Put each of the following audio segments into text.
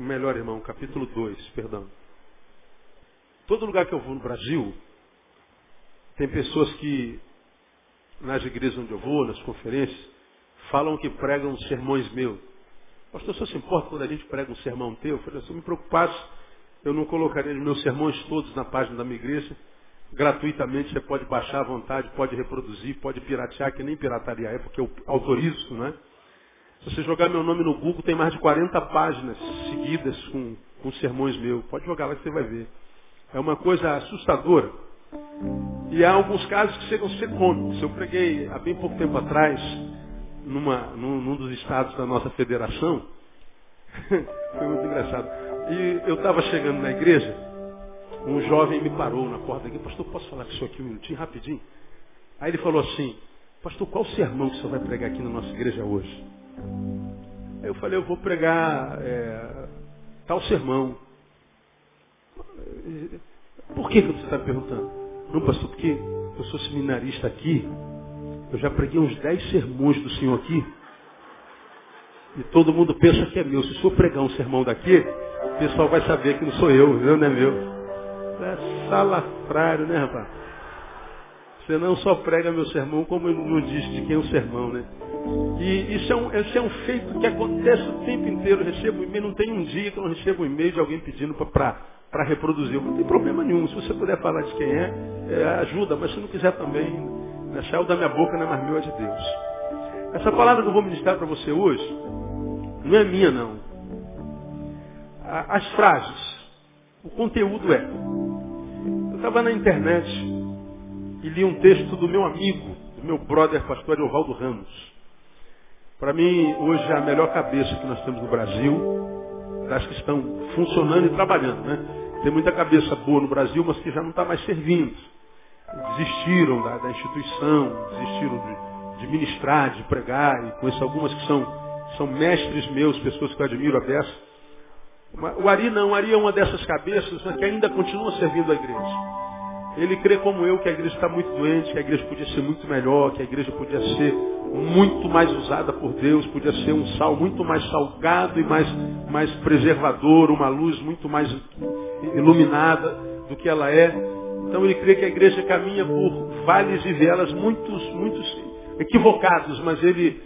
Melhor, irmão, capítulo 2, perdão. Todo lugar que eu vou no Brasil, tem pessoas que, nas igrejas onde eu vou, nas conferências, falam que pregam sermões meus. Pastor, você se importa quando a gente prega um sermão teu? Eu falei, se eu me preocupasse, eu não colocaria os meus sermões todos na página da minha igreja. Gratuitamente, você pode baixar à vontade, pode reproduzir, pode piratear, que nem pirataria é, porque eu autorizo, né? Se você jogar meu nome no Google, tem mais de 40 páginas seguidas com, com sermões meus. Pode jogar lá que você vai ver. É uma coisa assustadora. E há alguns casos que chegam a ser cômicos. Eu preguei há bem pouco tempo atrás, numa, num, num dos estados da nossa federação. Foi muito engraçado. E eu estava chegando na igreja, um jovem me parou na porta aqui, pastor, posso falar com o senhor aqui um minutinho, rapidinho? Aí ele falou assim, pastor, qual sermão que o senhor vai pregar aqui na nossa igreja hoje? Aí eu falei, eu vou pregar é, tal sermão. Por que, que você está me perguntando? Não, pastor, porque eu sou seminarista aqui, eu já preguei uns 10 sermões do senhor aqui, e todo mundo pensa que é meu. Se o senhor pregar um sermão daqui, o pessoal vai saber que não sou eu, eu não é meu. É salafrário, né, rapaz? Você não só prega meu sermão, como não diz de quem é o sermão, né? E isso é, um, é um feito que acontece o tempo inteiro. Eu recebo e-mail, não tem um dia que eu não recebo e-mail de alguém pedindo para reproduzir. Não tem problema nenhum. Se você puder falar de quem é, é ajuda, mas se não quiser também, né, saiu da minha boca, não é mais meu, é de Deus. Essa palavra que eu vou ministrar para você hoje, não é minha não. As frases, o conteúdo é. Eu estava na internet e li um texto do meu amigo, do meu brother pastor Evaldo Ramos. Para mim, hoje é a melhor cabeça que nós temos no Brasil, das que estão funcionando e trabalhando. Né? Tem muita cabeça boa no Brasil, mas que já não está mais servindo. Desistiram da, da instituição, desistiram de, de, ministrar, de pregar, e conheço algumas que são, são mestres meus, pessoas que eu admiro a beça. O Ari não, o Ari é uma dessas cabeças mas que ainda continua servindo a igreja. Ele crê como eu que a igreja está muito doente, que a igreja podia ser muito melhor, que a igreja podia ser muito mais usada por Deus, podia ser um sal muito mais salgado e mais, mais preservador, uma luz muito mais iluminada do que ela é. Então ele crê que a igreja caminha por vales e vielas muitos, muitos equivocados, mas ele,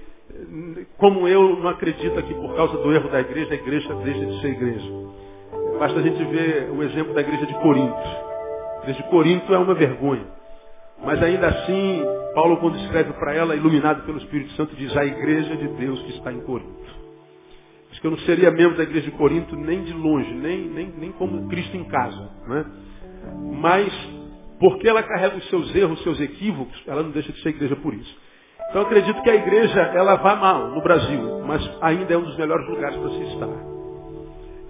como eu, não acredita que por causa do erro da igreja, a igreja deixa de ser igreja. Basta a gente ver o exemplo da igreja de Corinto. A igreja de Corinto é uma vergonha. Mas ainda assim, Paulo, quando escreve para ela, iluminado pelo Espírito Santo, diz a igreja de Deus que está em Corinto. Diz que eu não seria membro da igreja de Corinto nem de longe, nem, nem, nem como Cristo em casa. Né? Mas, porque ela carrega os seus erros, os seus equívocos, ela não deixa de ser igreja por isso. Então eu acredito que a igreja, ela vai mal no Brasil, mas ainda é um dos melhores lugares para se estar.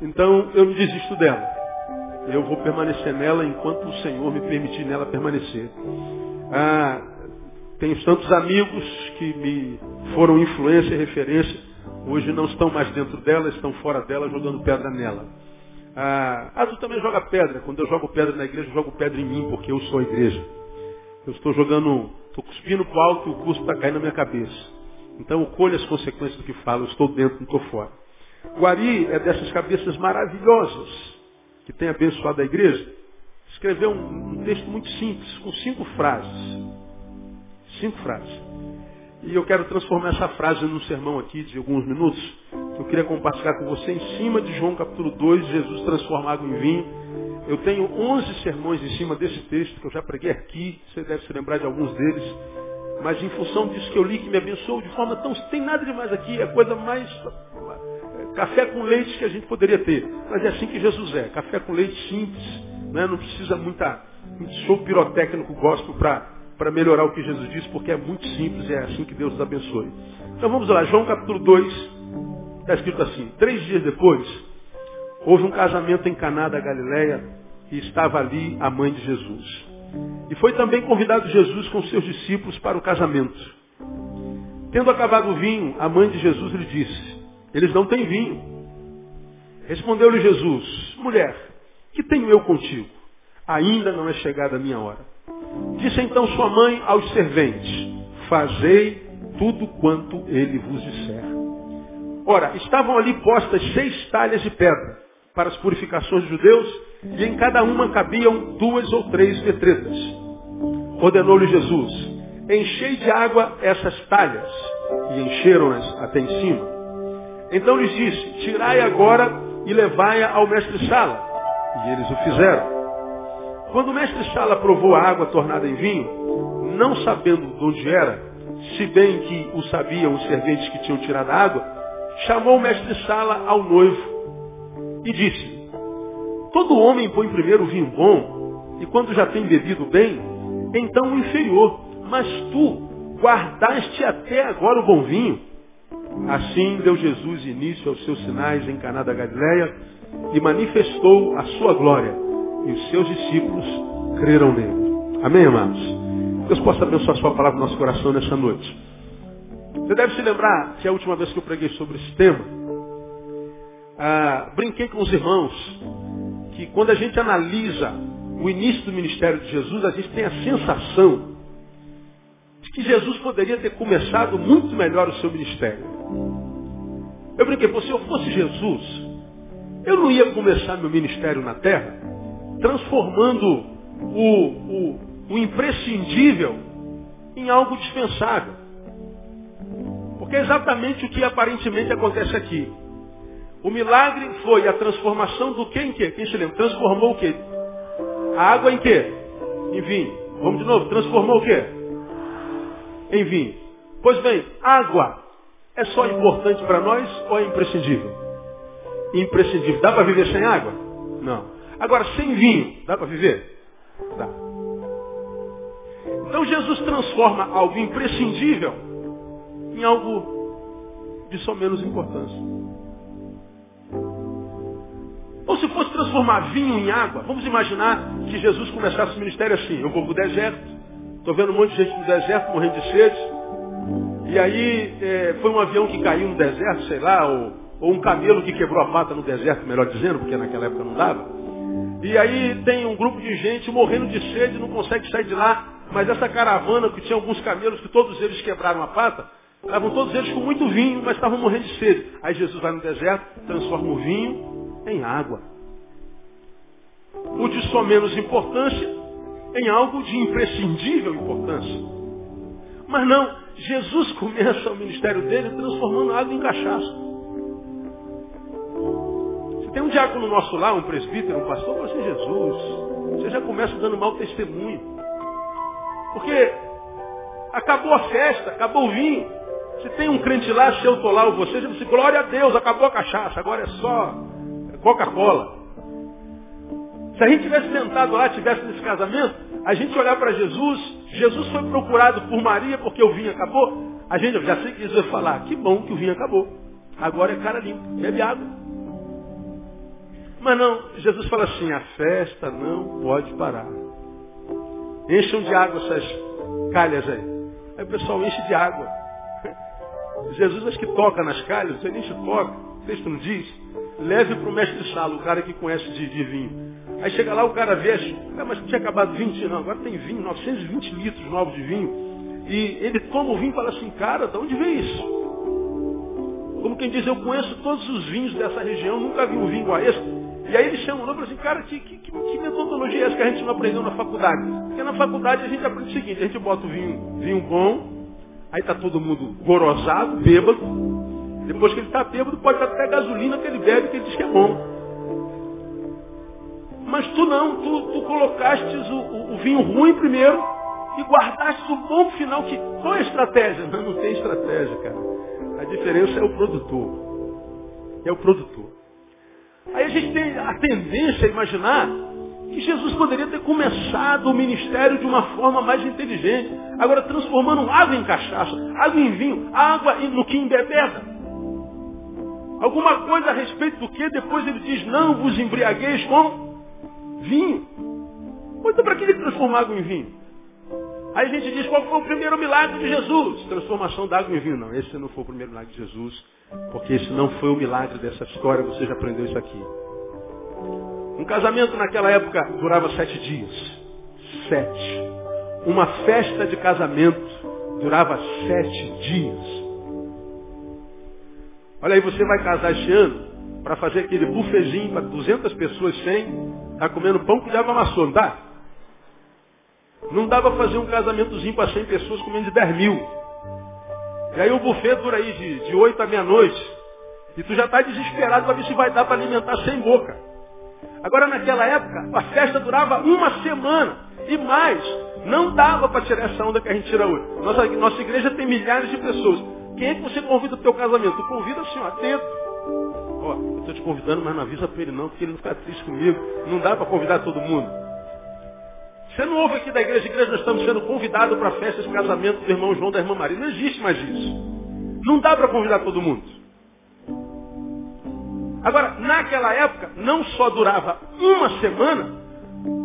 Então eu não desisto dela. Eu vou permanecer nela enquanto o Senhor me permitir nela permanecer. Ah, tenho tantos amigos que me foram influência e referência, hoje não estão mais dentro dela, estão fora dela, jogando pedra nela. Ah, também joga pedra. Quando eu jogo pedra na igreja, eu jogo pedra em mim, porque eu sou a igreja. Eu estou jogando, estou cuspindo para o alto e o cuspo está caindo na minha cabeça. Então eu colho as consequências do que falo, eu estou dentro, não estou fora. O Ari é dessas cabeças maravilhosas que tem abençoado a igreja. Escreveu um, um texto muito simples, com cinco frases. Cinco frases. E eu quero transformar essa frase num sermão aqui de alguns minutos, que eu queria compartilhar com você em cima de João capítulo 2, Jesus transforma água em vinho. Eu tenho 11 sermões em cima desse texto, que eu já preguei aqui, você deve se lembrar de alguns deles. Mas em função disso que eu li, que me abençoou de forma tão... Tem nada demais aqui, é coisa mais... é, Café com leite que a gente poderia ter. Mas é assim que Jesus é. Café com leite simples, né? não precisa muita, muito pirotécnico gospel para melhorar o que Jesus disse, porque é muito simples e é assim que Deus nos abençoe. Então vamos lá, João capítulo 2, está escrito assim, três dias depois, houve um casamento em Caná da Galileia e estava ali a mãe de Jesus. E foi também convidado Jesus com seus discípulos para o casamento. Tendo acabado o vinho, a mãe de Jesus lhe disse, eles não têm vinho. Respondeu-lhe Jesus, mulher, que tenho eu contigo? Ainda não é chegada a minha hora. Disse então sua mãe aos serventes, fazei tudo quanto ele vos disser. Ora, estavam ali postas seis talhas de pedra para as purificações dos judeus, e em cada uma cabiam duas ou três petretas. Ordenou-lhe Jesus, enchei de água essas talhas, e encheram-nas até em cima. Então lhes disse, tirai agora e levai-a ao mestre-sala. E eles o fizeram. Quando o mestre Sala provou a água tornada em vinho, não sabendo de onde era, se bem que o sabiam os serventes que tinham tirado a água, chamou o mestre Sala ao noivo e disse, todo homem põe primeiro o vinho bom, e quando já tem bebido bem, então o inferior, mas tu guardaste até agora o bom vinho. Assim deu Jesus início aos seus sinais em Caná da Galileia e manifestou a sua glória e os seus discípulos creram nele. Amém, amados? Deus possa abençoar a sua palavra no nosso coração nessa noite. Você deve se lembrar que a última vez que eu preguei sobre esse tema, ah, brinquei com os irmãos que quando a gente analisa o início do ministério de Jesus, a gente tem a sensação de que Jesus poderia ter começado muito melhor o seu ministério. Eu brinquei, se eu fosse Jesus, eu não ia começar meu ministério na terra transformando o, o, o imprescindível em algo dispensável. Porque é exatamente o que aparentemente acontece aqui. O milagre foi a transformação do que em que? Quem se lembra? Transformou o que? A água em que? Em vinho. Vamos de novo. Transformou o que? Em vinho. Pois bem, água é só importante para nós ou é imprescindível? Imprescindível. Dá para viver sem água? Não. Agora, sem vinho, dá para viver? Dá. Então Jesus transforma algo imprescindível em algo de só menos importância. Ou se fosse transformar vinho em água, vamos imaginar que Jesus começasse o ministério assim, eu vou para o deserto, estou vendo um monte de gente no deserto morrendo de sede, e aí é, foi um avião que caiu no deserto, sei lá, ou, ou um camelo que quebrou a pata no deserto, melhor dizendo, porque naquela época não dava. E aí tem um grupo de gente morrendo de sede, não consegue sair de lá. Mas essa caravana, que tinha alguns camelos, que todos eles quebraram a pata, estavam todos eles com muito vinho, mas estavam morrendo de sede. Aí Jesus vai no deserto, transforma o vinho em água. O de só menos importância em algo de imprescindível importância. Mas não, Jesus começa o ministério dele transformando água em cachaça. Tem um diácono nosso lá, um presbítero, um pastor, fala assim, Jesus, você já começa dando mau testemunho. Porque acabou a festa, acabou o vinho. Se tem um crente lá, se eu estou lá ou você, já disse, glória a Deus, acabou a cachaça, agora é só Coca-Cola. Se a gente tivesse sentado lá, tivesse nesse casamento, a gente olhar para Jesus, Jesus foi procurado por Maria porque o vinho acabou, a gente já sei que Jesus vai falar, que bom que o vinho acabou. Agora é cara limpa, bebe água. Mas não, Jesus fala assim, a festa não pode parar. Encham de água essas calhas aí. Aí o pessoal enche de água. Jesus acho que toca nas calhas, ele enche toca. O texto não diz. leve para o mestre Salo, o cara que conhece de, de vinho. Aí chega lá, o cara vê, ah, mas tinha acabado 20, não, agora tem vinho, 920 litros novos de vinho. E ele toma o vinho e fala assim, cara, de onde veio isso? Como quem diz, eu conheço todos os vinhos dessa região, nunca vi um vinho a esse. E aí ele chama o fala assim, cara, que, que, que, metodologia é essa que a gente não aprendeu na faculdade? Porque na faculdade a gente aprende o seguinte, a gente bota o vinho, vinho bom, aí está todo mundo gorosado, bêbado. Depois que ele está bêbado, pode estar até gasolina que ele bebe, que ele diz que é bom. Mas tu não, tu, tu colocaste o, o, o vinho ruim primeiro e guardaste o bom final. Que, qual é a estratégia? Não, não tem estratégia, cara. A diferença é o produtor. É o produtor. Aí a gente tem a tendência a imaginar que Jesus poderia ter começado o ministério de uma forma mais inteligente. Agora transformando água em cachaça, água em vinho, água no que embebeda. Alguma coisa a respeito do que depois ele diz, não vos embriagueis com vinho. Então para que ele transformar água em vinho? Aí a gente diz, qual foi o primeiro milagre de Jesus? Transformação da água em vinho. Não, esse não foi o primeiro milagre de Jesus. Porque esse não foi o milagre dessa história, você já aprendeu isso aqui. Um casamento naquela época durava sete dias. Sete. Uma festa de casamento durava sete dias. Olha aí, você vai casar este ano para fazer aquele bufezinho para 200 pessoas sem, tá comendo pão que dava maçã, não dá? Não dá para fazer um casamentozinho para 100 pessoas comendo de 10 mil. E aí o buffet dura aí de, de 8 à meia-noite. E tu já está desesperado para ver se vai dar para alimentar sem boca. Agora naquela época, a festa durava uma semana e mais. Não dava para tirar essa onda que a gente tira hoje. Nossa, nossa igreja tem milhares de pessoas. Quem é que você convida para o teu casamento? Tu convida assim, ó, dentro. Ó, eu estou te convidando, mas não avisa para ele não, porque ele não fica triste comigo. Não dá para convidar todo mundo. Você não ouve aqui da igreja, igreja nós estamos sendo convidados para a festa de casamento do irmão João da irmã Maria. Não existe mais isso. Não dá para convidar todo mundo. Agora, naquela época, não só durava uma semana,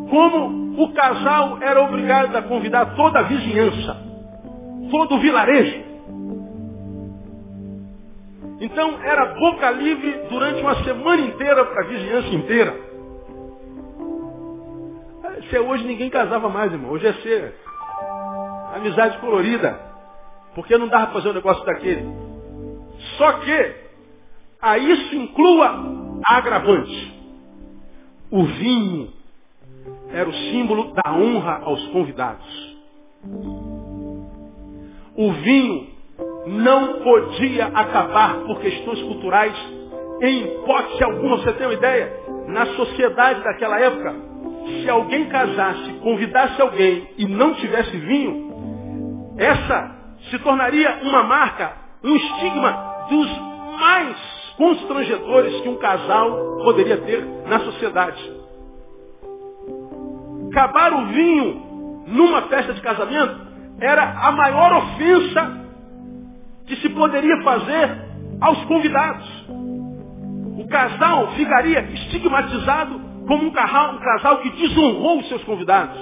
como o casal era obrigado a convidar toda a vizinhança, todo o vilarejo. Então era boca livre durante uma semana inteira para a vizinhança inteira. Se é hoje ninguém casava mais, irmão. Hoje é ser amizade colorida. Porque não dava para fazer um negócio daquele. Só que a isso inclua a agravante. O vinho era o símbolo da honra aos convidados. O vinho não podia acabar por questões culturais em hipótese alguma. Você tem uma ideia? Na sociedade daquela época, se alguém casasse, convidasse alguém e não tivesse vinho, essa se tornaria uma marca, um estigma dos mais constrangedores que um casal poderia ter na sociedade. Acabar o vinho numa festa de casamento era a maior ofensa que se poderia fazer aos convidados. O casal ficaria estigmatizado como um casal, um casal que desonrou os seus convidados,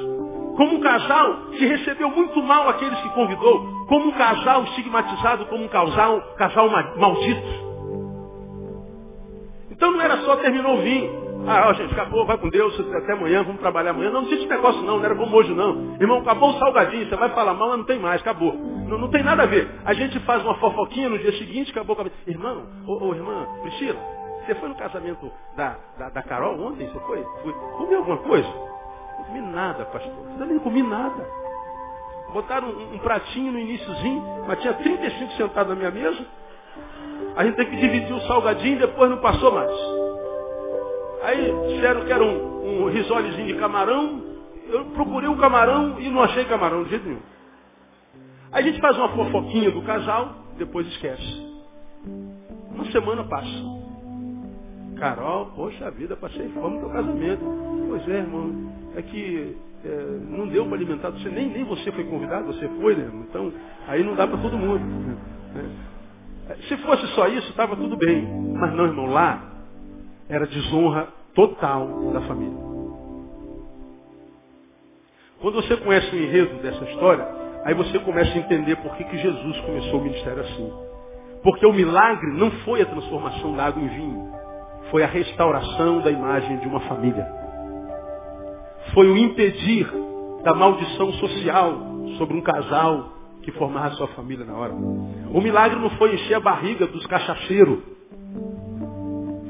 como um casal que recebeu muito mal aqueles que convidou, como um casal estigmatizado, como um casal, casal maldito. Então não era só terminou o vinho. Ah, ó, gente, acabou, vai com Deus, até amanhã, vamos trabalhar amanhã. Não, não existe negócio não, não era como hoje não. Irmão, acabou o salgadinho, você vai falar mal, mas não tem mais, acabou. Não, não tem nada a ver. A gente faz uma fofoquinha no dia seguinte, acabou o Irmão, ô, ô irmã, Priscila, você foi no casamento da, da, da Carol ontem? Você foi? Comeu alguma coisa? Não comi nada, pastor. Eu não comi nada. Botaram um, um, pratinho no iníciozinho, mas tinha 35 sentados na minha mesa. A gente tem que dividir o salgadinho e depois não passou mais. Aí disseram que era um, um risolezinho de camarão. Eu procurei um camarão e não achei camarão de jeito nenhum. Aí a gente faz uma fofoquinha do casal, depois esquece. Uma semana passa. Carol, poxa vida, passei fome no teu casamento. Pois é, irmão, é que é, não deu para alimentar você, nem, nem você foi convidado, você foi, né? Então, aí não dá para todo mundo. Né? Se fosse só isso, estava tudo bem. Mas não, irmão, lá era desonra total da família. Quando você conhece o enredo dessa história, aí você começa a entender por que, que Jesus começou o ministério assim. Porque o milagre não foi a transformação da água em vinho foi a restauração da imagem de uma família. Foi o impedir da maldição social sobre um casal que formava sua família na hora. O milagre não foi encher a barriga dos cachacheiros.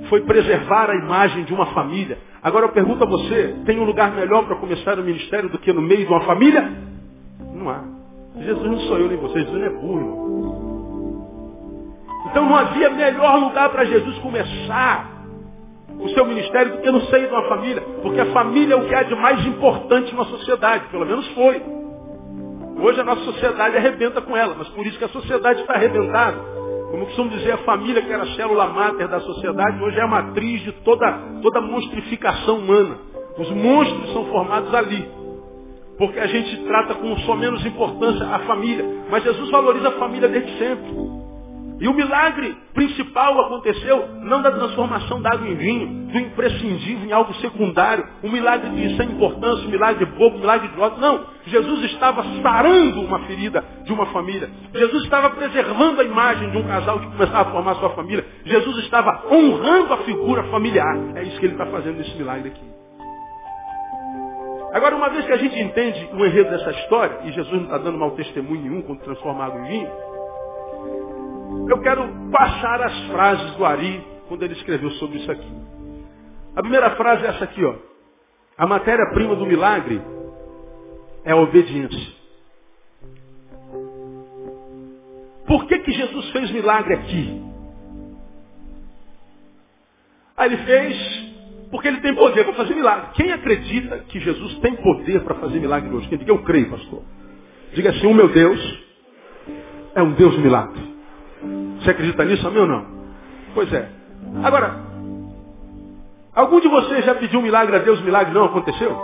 Foi preservar a imagem de uma família. Agora eu pergunto a você, tem um lugar melhor para começar o ministério do que no meio de uma família? Não há. Jesus não sou eu nem você, Jesus não é burro. Então não havia melhor lugar para Jesus começar o seu ministério do que no seio de uma família. Porque a família é o que há de mais importante na sociedade, pelo menos foi. Hoje a nossa sociedade arrebenta com ela, mas por isso que a sociedade está arrebentada. Como costumo dizer, a família que era a célula máter da sociedade, hoje é a matriz de toda, toda monstrificação humana. Os monstros são formados ali. Porque a gente trata com só menos importância a família. Mas Jesus valoriza a família desde sempre. E o milagre principal aconteceu não da transformação da água em vinho, do imprescindível em algo secundário, um milagre de sem importância, um milagre bobo, um milagre de ódio. Não. Jesus estava sarando uma ferida de uma família. Jesus estava preservando a imagem de um casal que começava a formar sua família. Jesus estava honrando a figura familiar. É isso que ele está fazendo nesse milagre aqui. Agora, uma vez que a gente entende o enredo dessa história, e Jesus não está dando mau testemunho nenhum quando transforma água em vinho, eu quero passar as frases do Ari quando ele escreveu sobre isso aqui. A primeira frase é essa aqui, ó. A matéria-prima do milagre é a obediência. Por que, que Jesus fez milagre aqui? Ah, ele fez porque ele tem poder para fazer milagre. Quem acredita que Jesus tem poder para fazer milagre hoje? Quem diga, eu creio, pastor. Diga assim, o meu Deus é um Deus de milagre. Você acredita nisso, amém ou não? Pois é. Agora, algum de vocês já pediu um milagre a Deus, o milagre não aconteceu?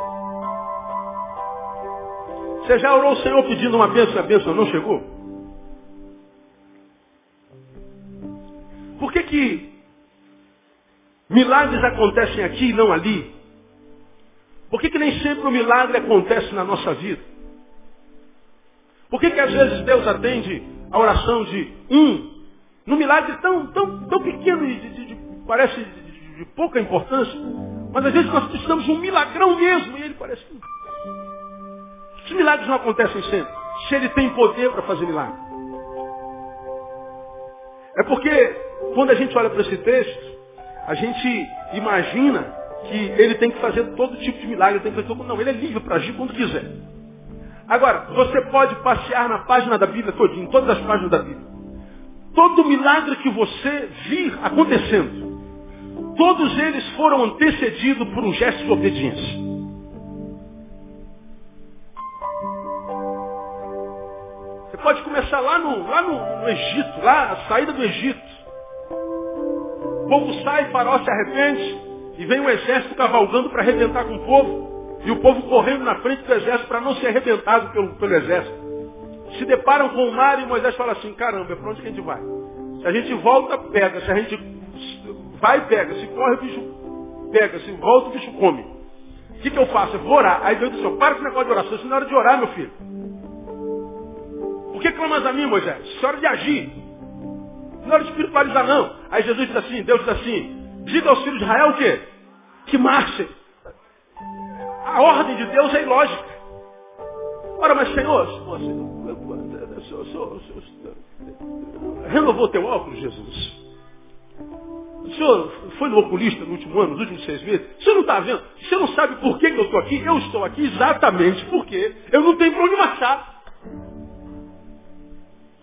Você já orou o Senhor pedindo uma bênção e a bênção não chegou? Por que que milagres acontecem aqui e não ali? Por que que nem sempre o milagre acontece na nossa vida? Por que que às vezes Deus atende a oração de um num milagre tão, tão, tão pequeno e de, de, de, parece de, pouca importância. Mas às vezes nós precisamos de um milagrão mesmo. E ele parece que. Os milagres não acontecem sempre. Se ele tem poder para fazer milagre. É porque quando a gente olha para esse texto, a gente imagina que ele tem que fazer todo tipo de milagre, tem que fazer todo... Não, ele é livre para agir quando quiser. Agora, você pode passear na página da Bíblia todinha, em todas as páginas da Bíblia. Todo milagre que você vir acontecendo, todos eles foram antecedidos por um gesto de obediência. Você pode começar lá no, lá no, no Egito, lá a saída do Egito. O povo sai, faraó se arrepende, e vem um exército cavalgando para arrebentar com o povo. E o povo correndo na frente do exército para não ser arrebentado pelo, pelo exército se deparam com o mar e Moisés fala assim, caramba, para onde que a gente vai? Se a gente volta, pega. Se a gente vai, pega. Se corre, o bicho pega. Se volta, o bicho come. O que, que eu faço? Eu vou orar. Aí Deus disse, para com esse negócio de oração. Isso não é hora de orar, meu filho. Por que clamas a mim, Moisés? Isso é hora de agir. Não é hora de espiritualizar, não. Aí Jesus diz assim, Deus diz assim, diga aos filhos de Israel o quê? Que marchem. A ordem de Deus é ilógica. Ora, mas Senhor, Senhor, Senhor, Senhor, renovou teu óculos, Jesus? O senhor foi no oculista no último ano, nos últimos seis meses? O senhor não está vendo? O senhor não sabe por que, que eu estou aqui? Eu estou aqui exatamente porque eu não tenho para onde marchar.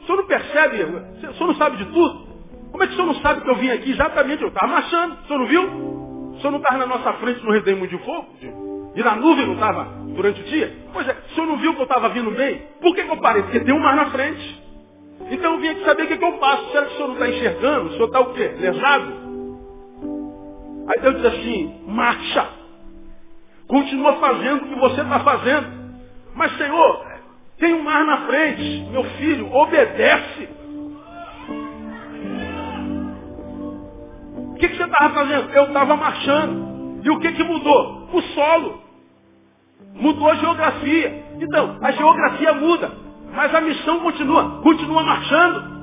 O senhor não percebe? O senhor não sabe de tudo? Como é que o senhor não sabe que eu vim aqui exatamente? Eu estava marchando. O senhor não viu? O senhor não estava na nossa frente no redeimo de fogo? E na nuvem não estava durante o dia? Pois é, o senhor não viu que eu estava vindo bem? Por que, que eu parei? Porque tem um mar na frente. Então eu vim aqui saber o que, que eu faço. Será que o senhor não está enxergando? O senhor está o quê? Lesado? Aí Deus diz assim, marcha. Continua fazendo o que você está fazendo. Mas Senhor, tem um mar na frente. Meu filho, obedece. O que, que você estava fazendo? Eu estava marchando. E o que, que mudou? O solo. Mudou a geografia. Então, a geografia muda. Mas a missão continua. Continua marchando.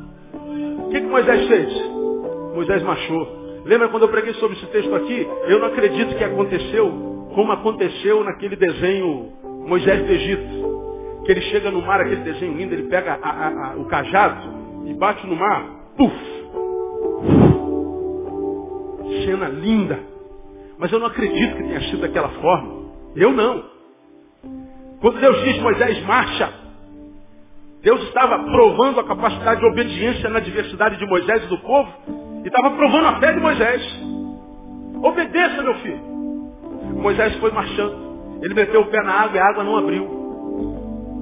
O que, que Moisés fez? Moisés marchou. Lembra quando eu preguei sobre esse texto aqui? Eu não acredito que aconteceu como aconteceu naquele desenho Moisés do Egito. Que ele chega no mar, aquele desenho lindo, ele pega a, a, a, o cajado e bate no mar, puf! Cena linda. Mas eu não acredito que tenha sido daquela forma. Eu não. Quando Deus diz Moisés marcha, Deus estava provando a capacidade de obediência na diversidade de Moisés e do povo, e estava provando a fé de Moisés. Obedeça, meu filho. Moisés foi marchando. Ele meteu o pé na água e a água não abriu.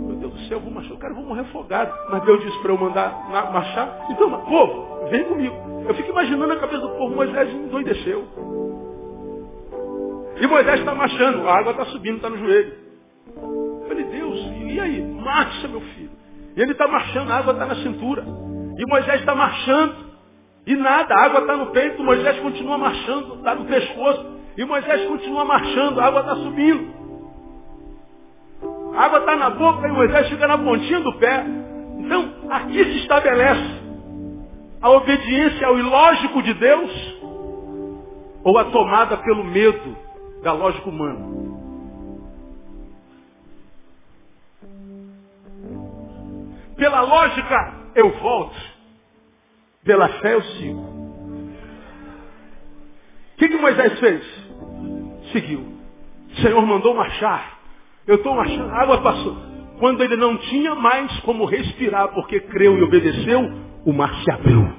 Meu Deus do céu, eu vou marchar. Cara, eu vou morrer afogado. Mas Deus disse para eu mandar marchar. Então, povo, vem comigo. Eu fico imaginando a cabeça do povo. Moisés endoideceu. E Moisés está marchando. A água está subindo, está no joelho. Eu falei, Deus, e aí? Marcha, meu filho. E ele está marchando, a água está na cintura. E Moisés está marchando. E nada, a água está no peito, Moisés continua marchando, está no pescoço. E Moisés continua marchando, a água está subindo. A água está na boca e Moisés fica na pontinha do pé. Então, aqui se estabelece a obediência ao ilógico de Deus ou a tomada pelo medo da lógica humana. Pela lógica, eu volto. Pela fé eu sigo. O que, que Moisés fez? Seguiu. O Senhor mandou marchar. Eu estou marchando, a água passou. Quando ele não tinha mais como respirar, porque creu e obedeceu, o mar se abriu.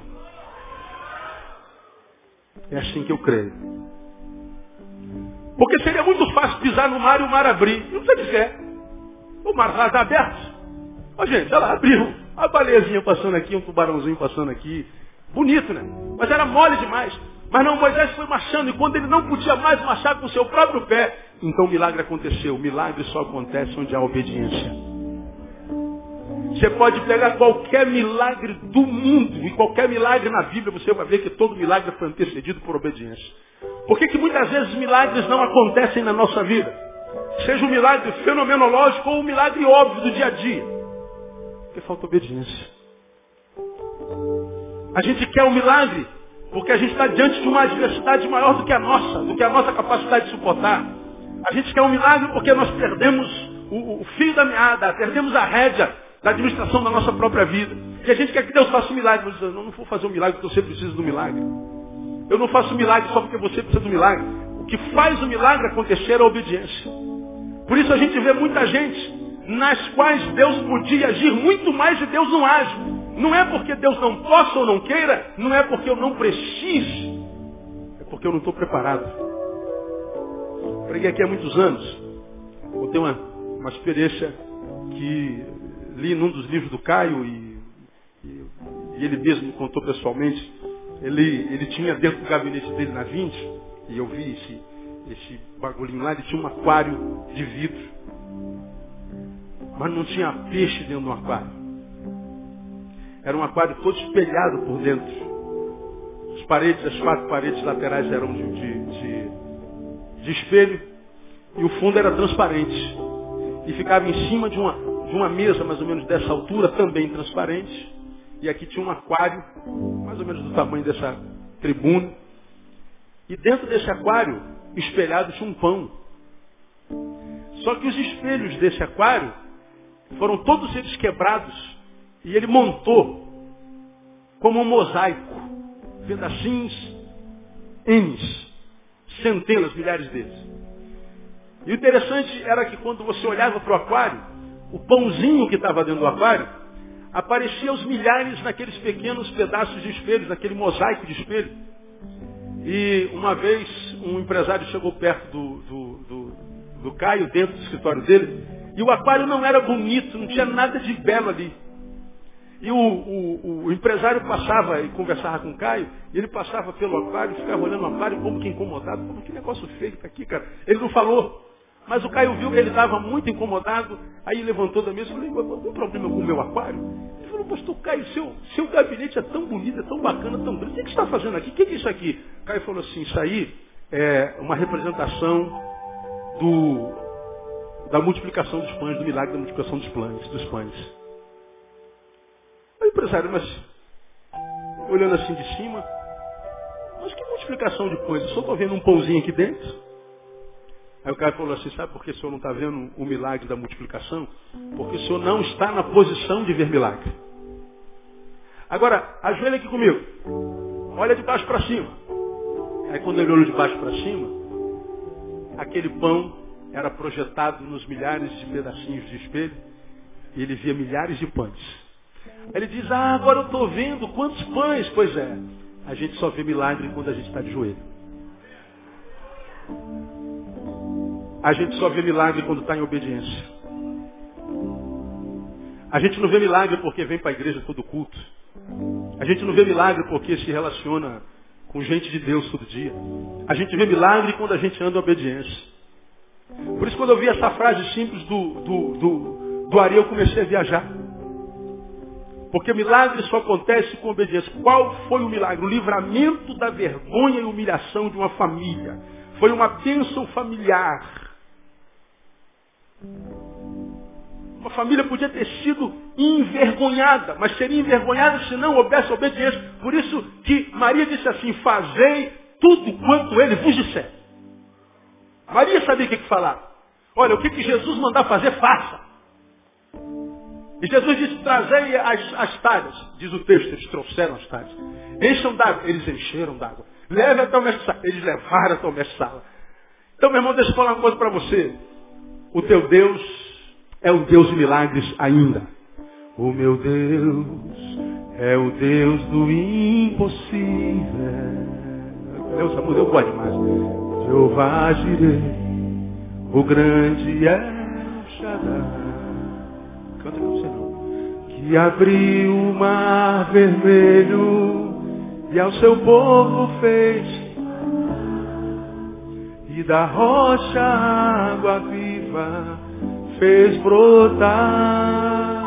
É assim que eu creio. Porque seria muito fácil pisar no mar e o mar abrir. Não sei se é. O mar está aberto. Ó, gente, ela abriu. A baleiazinha passando aqui, um tubarãozinho passando aqui. Bonito, né? Mas era mole demais. Mas não, Moisés foi marchando e quando ele não podia mais marchar com o seu próprio pé, então o milagre aconteceu. O milagre só acontece onde há obediência. Você pode pegar qualquer milagre do mundo e qualquer milagre na Bíblia, você vai ver que todo milagre foi antecedido por obediência. Por que, que muitas vezes milagres não acontecem na nossa vida? Seja um milagre fenomenológico ou um milagre óbvio do dia a dia. Porque falta obediência. A gente quer um milagre porque a gente está diante de uma adversidade maior do que a nossa, do que a nossa capacidade de suportar. A gente quer um milagre porque nós perdemos o, o fio da meada, perdemos a rédea da administração da nossa própria vida. E a gente quer que Deus faça um milagre. Mas eu não vou fazer um milagre porque você precisa do milagre. Eu não faço milagre só porque você precisa do milagre. O que faz o milagre acontecer é a obediência. Por isso a gente vê muita gente nas quais Deus podia agir muito mais e Deus não age. Não é porque Deus não possa ou não queira, não é porque eu não precise, é porque eu não estou preparado. Preguei aqui há muitos anos. Eu tenho uma, uma experiência que li num dos livros do Caio e, e, e ele mesmo me contou pessoalmente. Ele, ele tinha dentro do gabinete dele na 20, e eu vi esse, esse bagulhinho lá, ele tinha um aquário de vidro. Mas não tinha peixe dentro do aquário. Era um aquário todo espelhado por dentro. As paredes, as quatro paredes laterais eram de, de, de, de espelho e o fundo era transparente. E ficava em cima de uma, de uma mesa mais ou menos dessa altura, também transparente. E aqui tinha um aquário, mais ou menos do tamanho dessa tribuna. E dentro desse aquário, espelhado, tinha um pão. Só que os espelhos desse aquário foram todos eles quebrados e ele montou como um mosaico, pedacinhos, N's, centenas, milhares deles. E o interessante era que quando você olhava para o aquário, o pãozinho que estava dentro do aquário, aparecia os milhares naqueles pequenos pedaços de espelhos, naquele mosaico de espelho. E uma vez um empresário chegou perto do, do, do, do Caio, dentro do escritório dele, e o aquário não era bonito, não tinha nada de belo ali. E o, o, o empresário passava e conversava com o Caio, e ele passava pelo aquário, ficava olhando o aquário como que incomodado. Como que negócio feio está aqui, cara. Ele não falou. Mas o Caio viu que ele estava muito incomodado, aí levantou da mesa e falou, tem problema com o meu aquário? Ele falou, pastor Caio, seu, seu gabinete é tão bonito, é tão bacana, tão grande. O que, você está fazendo aqui? O que, que é isso aqui? O Caio falou assim, isso aí é uma representação do da multiplicação dos pães, do milagre da multiplicação dos pães, dos pães. O empresário, mas olhando assim de cima, Mas que multiplicação de pães? Eu só estou vendo um pãozinho aqui dentro. Aí o cara falou assim, sabe por que o senhor não está vendo o milagre da multiplicação? Porque o senhor não está na posição de ver milagre. Agora, ajoelha aqui comigo. Olha de baixo para cima. Aí quando ele olhou de baixo para cima, aquele pão era projetado nos milhares de pedacinhos de espelho e ele via milhares de pães. Aí ele diz, ah, agora eu estou vendo quantos pães. Pois é, a gente só vê milagre quando a gente está de joelho. A gente só vê milagre quando está em obediência. A gente não vê milagre porque vem para a igreja todo culto. A gente não vê milagre porque se relaciona com gente de Deus todo dia. A gente vê milagre quando a gente anda em obediência. Por isso quando eu vi essa frase simples do, do, do, do Ari, eu comecei a viajar. Porque milagre só acontece com obediência. Qual foi o milagre? O livramento da vergonha e humilhação de uma família. Foi uma bênção familiar. Uma família podia ter sido envergonhada, mas seria envergonhada se não houvesse obediência. Por isso que Maria disse assim, fazei tudo quanto ele vos disser. Maria sabia o que, falar. Olha, o que, que Jesus mandar fazer, faça. E Jesus disse, trazei as, as talhas, diz o texto, eles trouxeram as talhas. Encham d'água, eles encheram d'água. Leve até o mestre sala, eles levaram até o mestre sala. Então, meu irmão, deixa eu falar uma coisa para você. O teu Deus é um Deus de milagres ainda. O meu Deus é o Deus do impossível. Deus, amor, eu gosto demais. Jeová Jireh, o grande é Shaddai. Canta com você não. Que abriu o mar vermelho e ao seu povo fez e da rocha água viva fez brotar.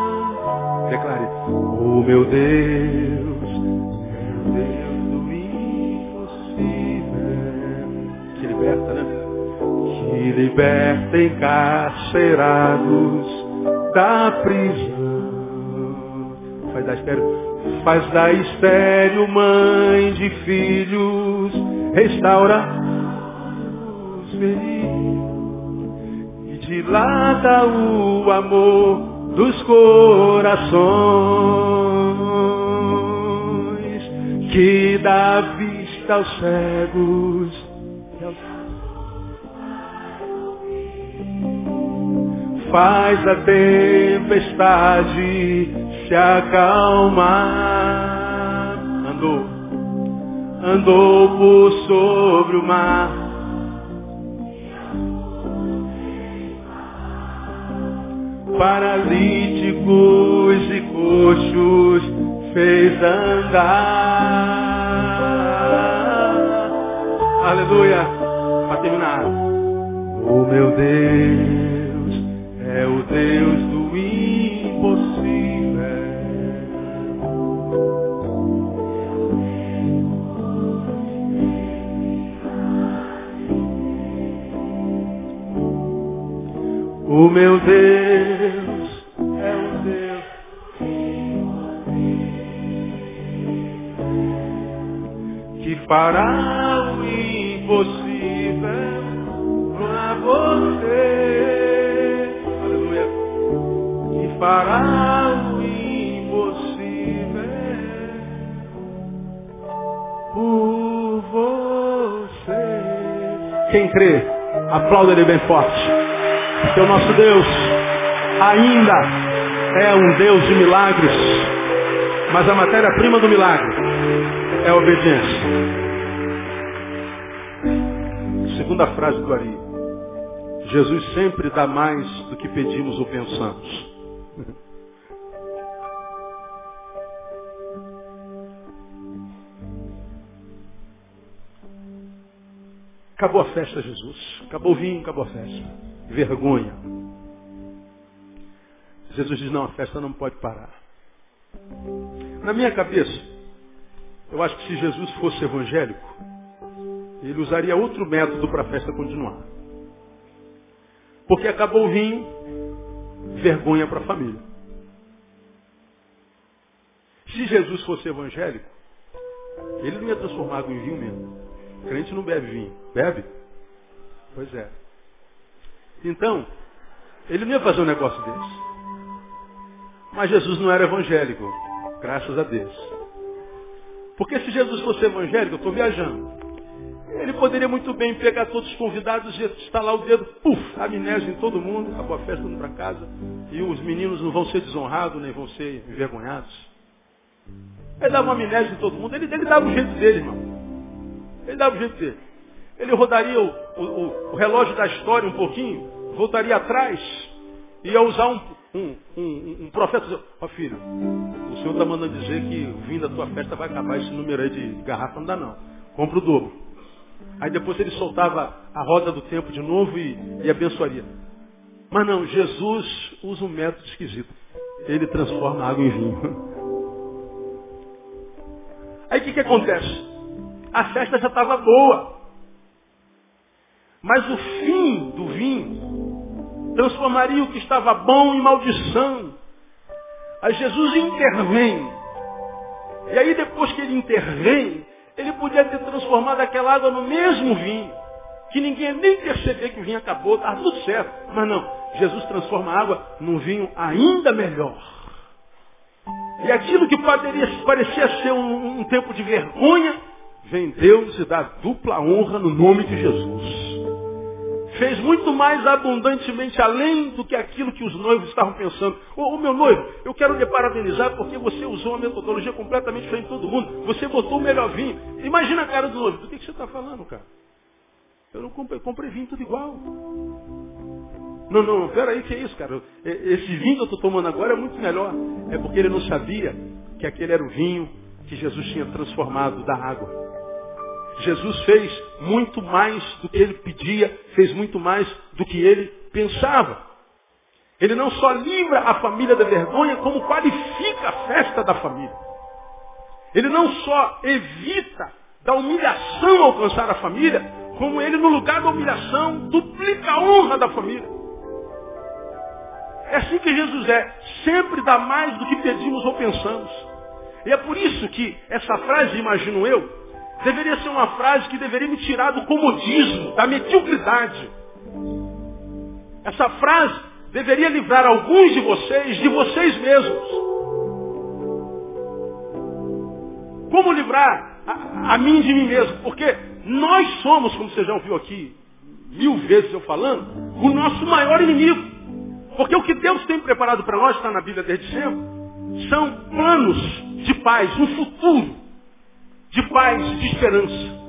Declare, o meu Deus, meu Deus do impossível, que liberta, né? Que liberta encarcerados da prisão. Faz da estéreo, faz da estéreo mãe de filhos, restaura os dilata o amor dos corações que dá vista aos cegos faz a tempestade se acalmar. Andou, andou por sobre o mar. Paralíticos e coxos fez andar. Aleluia. Para terminar. O meu Deus é o Deus do O meu Deus é o Deus que fará o impossível pra você. Aleluia. Que fará o impossível por você. Quem crê, aplauda ele bem forte. Porque o nosso Deus ainda é um Deus de milagres. Mas a matéria-prima do milagre é a obediência. Segunda frase do Ari. Jesus sempre dá mais do que pedimos ou pensamos. Acabou a festa, Jesus. Acabou o vinho, acabou a festa. Vergonha. Jesus diz, não, a festa não pode parar. Na minha cabeça, eu acho que se Jesus fosse evangélico, ele usaria outro método para a festa continuar. Porque acabou o vinho, vergonha para a família. Se Jesus fosse evangélico, Ele não ia transformar água em vinho mesmo. Crente não bebe vinho. Bebe? Pois é. Então, ele não ia fazer um negócio desse. Mas Jesus não era evangélico. Graças a Deus. Porque se Jesus fosse evangélico, eu estou viajando. Ele poderia muito bem pegar todos os convidados e estalar o dedo, puf, amnésia em todo mundo, acabou a festa indo para casa, e os meninos não vão ser desonrados, nem vão ser envergonhados. Ele dava uma amnésia em todo mundo, ele, ele dava o jeito dele, irmão. Ele dava o jeito dele. Ele rodaria o, o, o relógio da história um pouquinho, voltaria atrás, ia usar um, um, um, um profeta dizer, ó oh, filho, o senhor está mandando dizer que o vinho da tua festa vai acabar esse número aí de garrafa, não dá não. Compra o dobro. Aí depois ele soltava a roda do tempo de novo e, e abençoaria. Mas não, Jesus usa um método esquisito. Ele transforma água em vinho. Aí o que, que acontece? A festa já estava boa. Mas o fim do vinho transformaria o que estava bom em maldição. Aí Jesus intervém. E aí depois que ele intervém, ele podia ter transformado aquela água no mesmo vinho. Que ninguém ia nem perceber que o vinho acabou, estava tudo certo. Mas não, Jesus transforma a água num vinho ainda melhor. E aquilo que poderia, parecia ser um, um tempo de vergonha, vem Deus e dá dupla honra no nome de Jesus. Fez muito mais abundantemente além do que aquilo que os noivos estavam pensando. Ô, meu noivo, eu quero lhe parabenizar porque você usou uma metodologia completamente diferente de todo mundo. Você botou o melhor vinho. Imagina a cara do noivo. Do que, que você está falando, cara? Eu não comprei, comprei vinho tudo igual. Não, não, peraí, que é isso, cara? Esse vinho que eu estou tomando agora é muito melhor. É porque ele não sabia que aquele era o vinho que Jesus tinha transformado da água. Jesus fez muito mais do que ele pedia, fez muito mais do que ele pensava. Ele não só livra a família da vergonha, como qualifica a festa da família. Ele não só evita da humilhação alcançar a família, como ele, no lugar da humilhação, duplica a honra da família. É assim que Jesus é. Sempre dá mais do que pedimos ou pensamos. E é por isso que essa frase, imagino eu, deveria ser uma frase que deveria me tirar do comodismo, da mediocridade. Essa frase deveria livrar alguns de vocês de vocês mesmos. Como livrar a, a mim de mim mesmo? Porque nós somos, como você já ouviu aqui mil vezes eu falando, o nosso maior inimigo. Porque o que Deus tem preparado para nós, está na Bíblia desde sempre, são planos de paz, um futuro de paz, de esperança.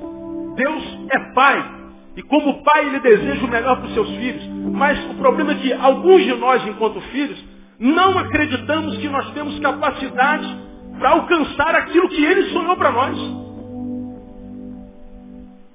Deus é pai. E como pai, ele deseja o melhor para os seus filhos. Mas o problema é que alguns de nós, enquanto filhos, não acreditamos que nós temos capacidade para alcançar aquilo que ele sonhou para nós.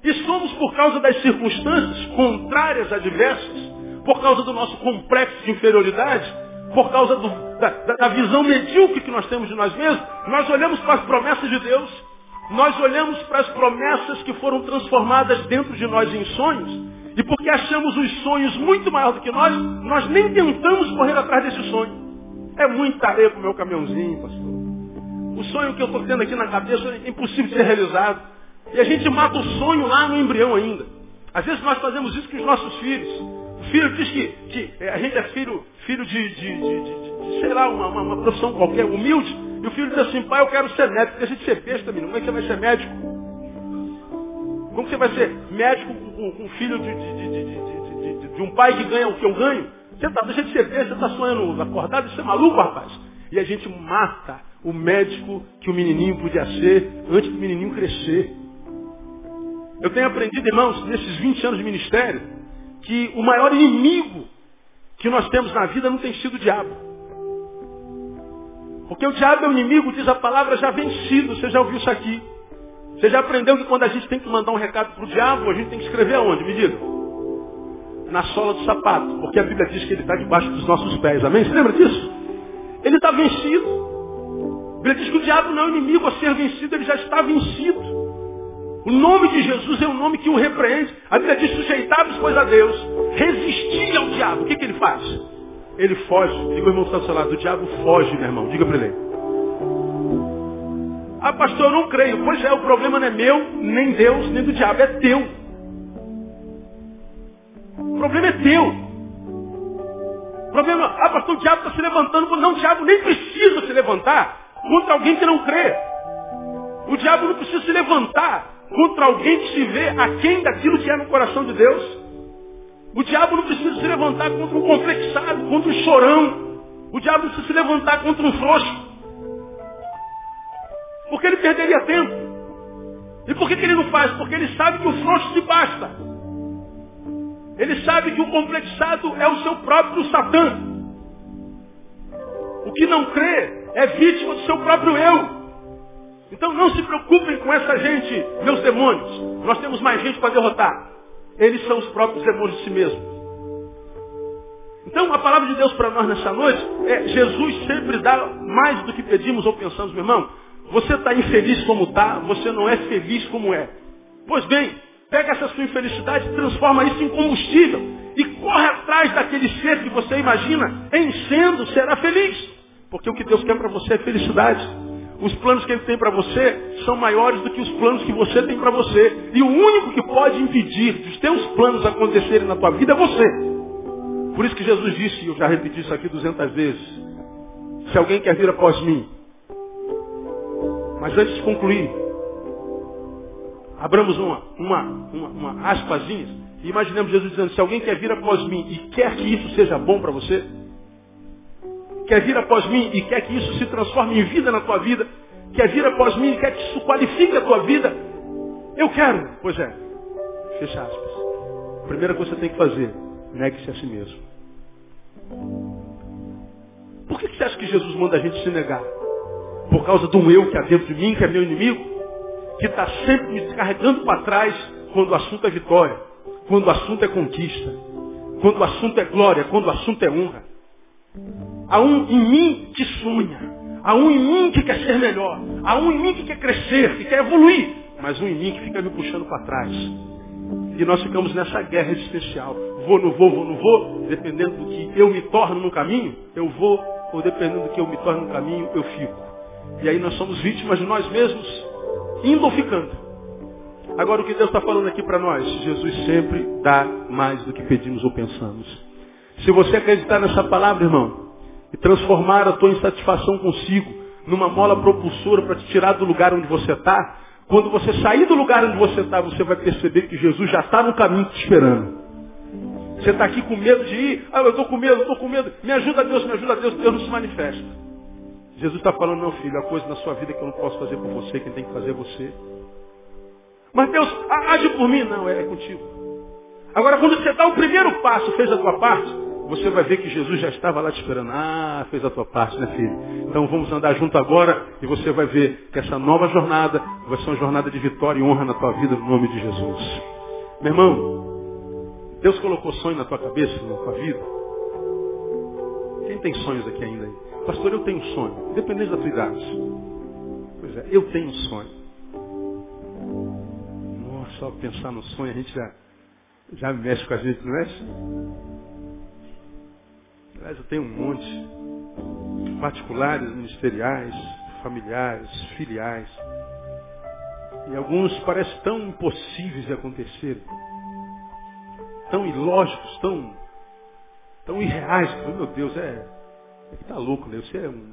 E somos, por causa das circunstâncias contrárias, adversas, por causa do nosso complexo de inferioridade, por causa do, da, da visão medíocre que nós temos de nós mesmos, nós olhamos para as promessas de Deus nós olhamos para as promessas que foram transformadas dentro de nós em sonhos, e porque achamos os sonhos muito maior do que nós, nós nem tentamos correr atrás desse sonho. É muita areia para o meu caminhãozinho, pastor. O sonho que eu estou tendo aqui na cabeça é impossível de ser realizado. E a gente mata o sonho lá no embrião ainda. Às vezes nós fazemos isso com os nossos filhos. O filho diz que, que é, a gente é filho, filho de, de, de, de sei lá, uma, uma, uma profissão qualquer, humilde. E o filho diz assim, pai, eu quero ser médico. Deixa de ser besta, menino. Como é que você vai ser médico? Como que você vai ser médico com, com, filho de, de, de, de, um pai que ganha o que eu ganho? Você tá, deixa de ser besta, você está sonhando acordado, isso é maluco, rapaz. E a gente mata o médico que o menininho podia ser antes do menininho crescer. Eu tenho aprendido, irmãos, nesses 20 anos de ministério, que o maior inimigo que nós temos na vida não tem sido o diabo. Porque o diabo é o inimigo, diz a palavra, já vencido. Você já ouviu isso aqui? Você já aprendeu que quando a gente tem que mandar um recado para o diabo, a gente tem que escrever aonde? Me diga. Na sola do sapato. Porque a Bíblia diz que ele está debaixo dos nossos pés. Amém? Você lembra disso? Ele está vencido. A Bíblia diz que o diabo não é o inimigo a ser vencido, ele já está vencido. O nome de Jesus é o nome que o repreende. A Bíblia diz sujeitáveis, pois a Deus. Resistir ao diabo. O que, que ele faz? Ele foge. Diga o irmão que está do seu lado, o diabo foge, meu irmão. Diga para ele. Ah, pastor, eu não creio. Pois é, o problema não é meu, nem Deus, nem do diabo, é teu. O problema é teu. O problema, ah, pastor, o diabo está se levantando. Não, o diabo nem precisa se levantar contra alguém que não crê. O diabo não precisa se levantar contra alguém que se vê aquém daquilo que é no coração de Deus. O diabo não precisa se levantar contra um complexado, contra um chorão. O diabo não precisa se levantar contra um frouxo. Porque ele perderia tempo. E por que, que ele não faz? Porque ele sabe que o frouxo se basta. Ele sabe que o complexado é o seu próprio Satã. O que não crê é vítima do seu próprio eu. Então não se preocupem com essa gente, meus demônios. Nós temos mais gente para derrotar. Eles são os próprios demônios de si mesmos. Então a palavra de Deus para nós nessa noite é Jesus sempre dá mais do que pedimos ou pensamos, meu irmão. Você está infeliz como está, você não é feliz como é. Pois bem, pega essa sua infelicidade transforma isso em combustível. E corre atrás daquele ser que você imagina em sendo será feliz. Porque o que Deus quer para você é felicidade. Os planos que Ele tem para você são maiores do que os planos que você tem para você. E o único que pode impedir dos teus planos acontecerem na tua vida é você. Por isso que Jesus disse, e eu já repeti isso aqui duzentas vezes, se alguém quer vir após mim, mas antes de concluir, abramos uma, uma, uma, uma aspasinha e imaginemos Jesus dizendo, se alguém quer vir após mim e quer que isso seja bom para você, quer vir após mim e quer que isso se transforme em vida na tua vida, quer vir após mim e quer que isso qualifique a tua vida, eu quero. Pois é, fecha aspas. A primeira coisa que você tem que fazer, negue-se a si mesmo. Por que você acha que Jesus manda a gente se negar? Por causa de um eu que há dentro de mim, que é meu inimigo, que está sempre me carregando para trás quando o assunto é vitória, quando o assunto é conquista, quando o assunto é glória, quando o assunto é honra. Há um em mim que sonha. Há um em mim que quer ser melhor. Há um em mim que quer crescer, que quer evoluir. Mas um em mim que fica me puxando para trás. E nós ficamos nessa guerra existencial. Vou, não vou, vou, não vou. Dependendo do que eu me torno no caminho, eu vou. Ou dependendo do que eu me torno no caminho, eu fico. E aí nós somos vítimas de nós mesmos, indo ou ficando. Agora o que Deus está falando aqui para nós? Jesus sempre dá mais do que pedimos ou pensamos. Se você acreditar nessa palavra, irmão, e transformar a tua insatisfação consigo numa mola propulsora para te tirar do lugar onde você está, quando você sair do lugar onde você está, você vai perceber que Jesus já está no caminho te esperando. Você está aqui com medo de ir, ah, eu estou com medo, estou com medo, me ajuda Deus, me ajuda Deus, Deus não se manifesta. Jesus está falando, não filho, a coisa na sua vida que eu não posso fazer por você, quem tem que fazer é você. Mas Deus, age por mim, não, é, é contigo. Agora quando você dá o primeiro passo, fez a tua parte, você vai ver que Jesus já estava lá te esperando. Ah, fez a tua parte, né, filho? Então vamos andar junto agora e você vai ver que essa nova jornada vai ser uma jornada de vitória e honra na tua vida, no nome de Jesus. Meu irmão, Deus colocou sonho na tua cabeça, na tua vida? Quem tem sonhos aqui ainda? Pastor, eu tenho um sonho, independente da tua idade. Pois é, eu tenho um sonho. Nossa, só pensar no sonho a gente já, já mexe com a gente, não mexe? Aliás, eu tenho um monte. Particulares, ministeriais, familiares, filiais. E alguns parecem tão impossíveis de acontecerem. Tão ilógicos, tão, tão irreais. Meu Deus, é, é que tá louco, né? Você é um,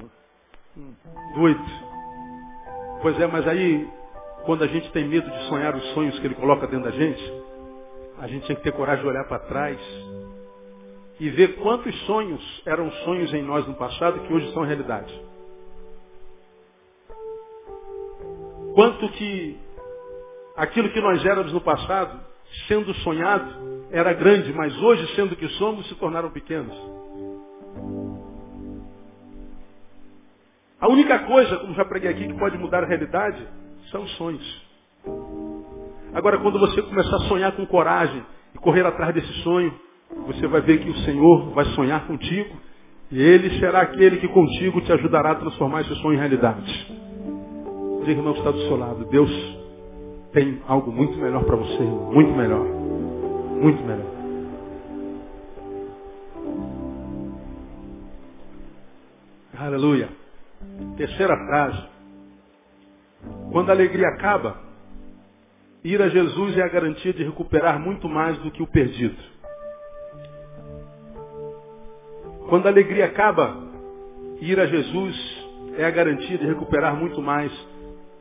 um doido. Pois é, mas aí, quando a gente tem medo de sonhar os sonhos que ele coloca dentro da gente, a gente tem que ter coragem de olhar para trás e ver quantos sonhos eram sonhos em nós no passado que hoje são realidade. Quanto que aquilo que nós éramos no passado, sendo sonhado, era grande, mas hoje, sendo que somos, se tornaram pequenos. A única coisa, como já preguei aqui, que pode mudar a realidade são os sonhos. Agora, quando você começar a sonhar com coragem e correr atrás desse sonho, você vai ver que o Senhor vai sonhar contigo e Ele será aquele que contigo te ajudará a transformar esse sonho em realidade. Diga, irmão, que está do seu lado. Deus tem algo muito melhor para você. Muito melhor. Muito melhor. Aleluia. Terceira frase. Quando a alegria acaba, ir a Jesus é a garantia de recuperar muito mais do que o perdido. Quando a alegria acaba, ir a Jesus é a garantia de recuperar muito mais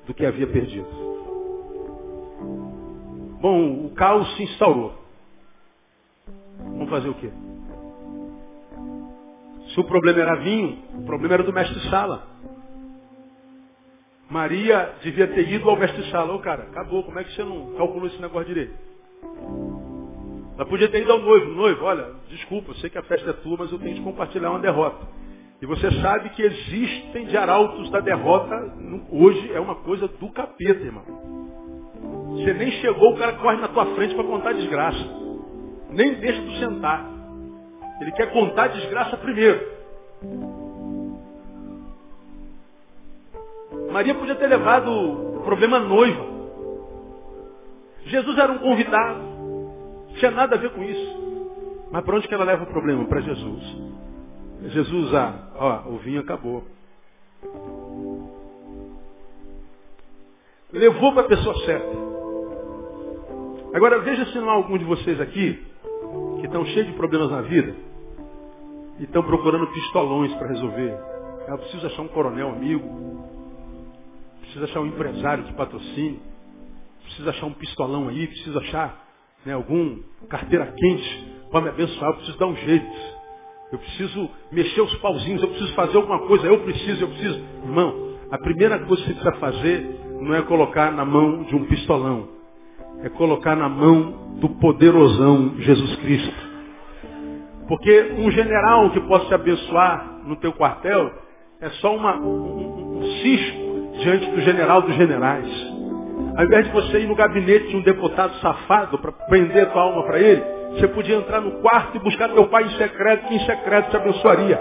do que havia perdido. Bom, o caos se instaurou. Vamos fazer o quê? Se o problema era vinho, o problema era do mestre Sala. Maria devia ter ido ao mestre Sala. Ô cara, acabou, como é que você não calculou esse negócio direito? Ela podia ter ido ao noivo. Noivo, olha, desculpa, eu sei que a festa é tua, mas eu tenho que compartilhar uma derrota. E você sabe que existem de arautos da derrota, hoje é uma coisa do capeta, irmão. Você nem chegou, o cara corre na tua frente para contar desgraça. Nem deixa tu sentar. Ele quer contar desgraça primeiro. Maria podia ter levado o problema noiva. Jesus era um convidado. Tinha nada a ver com isso. Mas para onde que ela leva o problema? Para Jesus. Jesus, ah, ó, o vinho acabou. Levou para a pessoa certa. Agora veja se não há algum de vocês aqui que estão cheios de problemas na vida e estão procurando pistolões para resolver. Eu preciso achar um coronel amigo, preciso achar um empresário de patrocínio, preciso achar um pistolão aí, preciso achar né, algum carteira quente para me abençoar, eu preciso dar um jeito. Eu preciso mexer os pauzinhos, eu preciso fazer alguma coisa, eu preciso, eu preciso. Irmão, a primeira coisa que você precisa fazer não é colocar na mão de um pistolão, é colocar na mão do poderosão Jesus Cristo. Porque um general que possa te abençoar no teu quartel é só uma, um, um cisco diante do general dos generais. Ao invés de você ir no gabinete de um deputado safado para prender tua alma para ele, você podia entrar no quarto e buscar teu pai em secreto, que em secreto te abençoaria.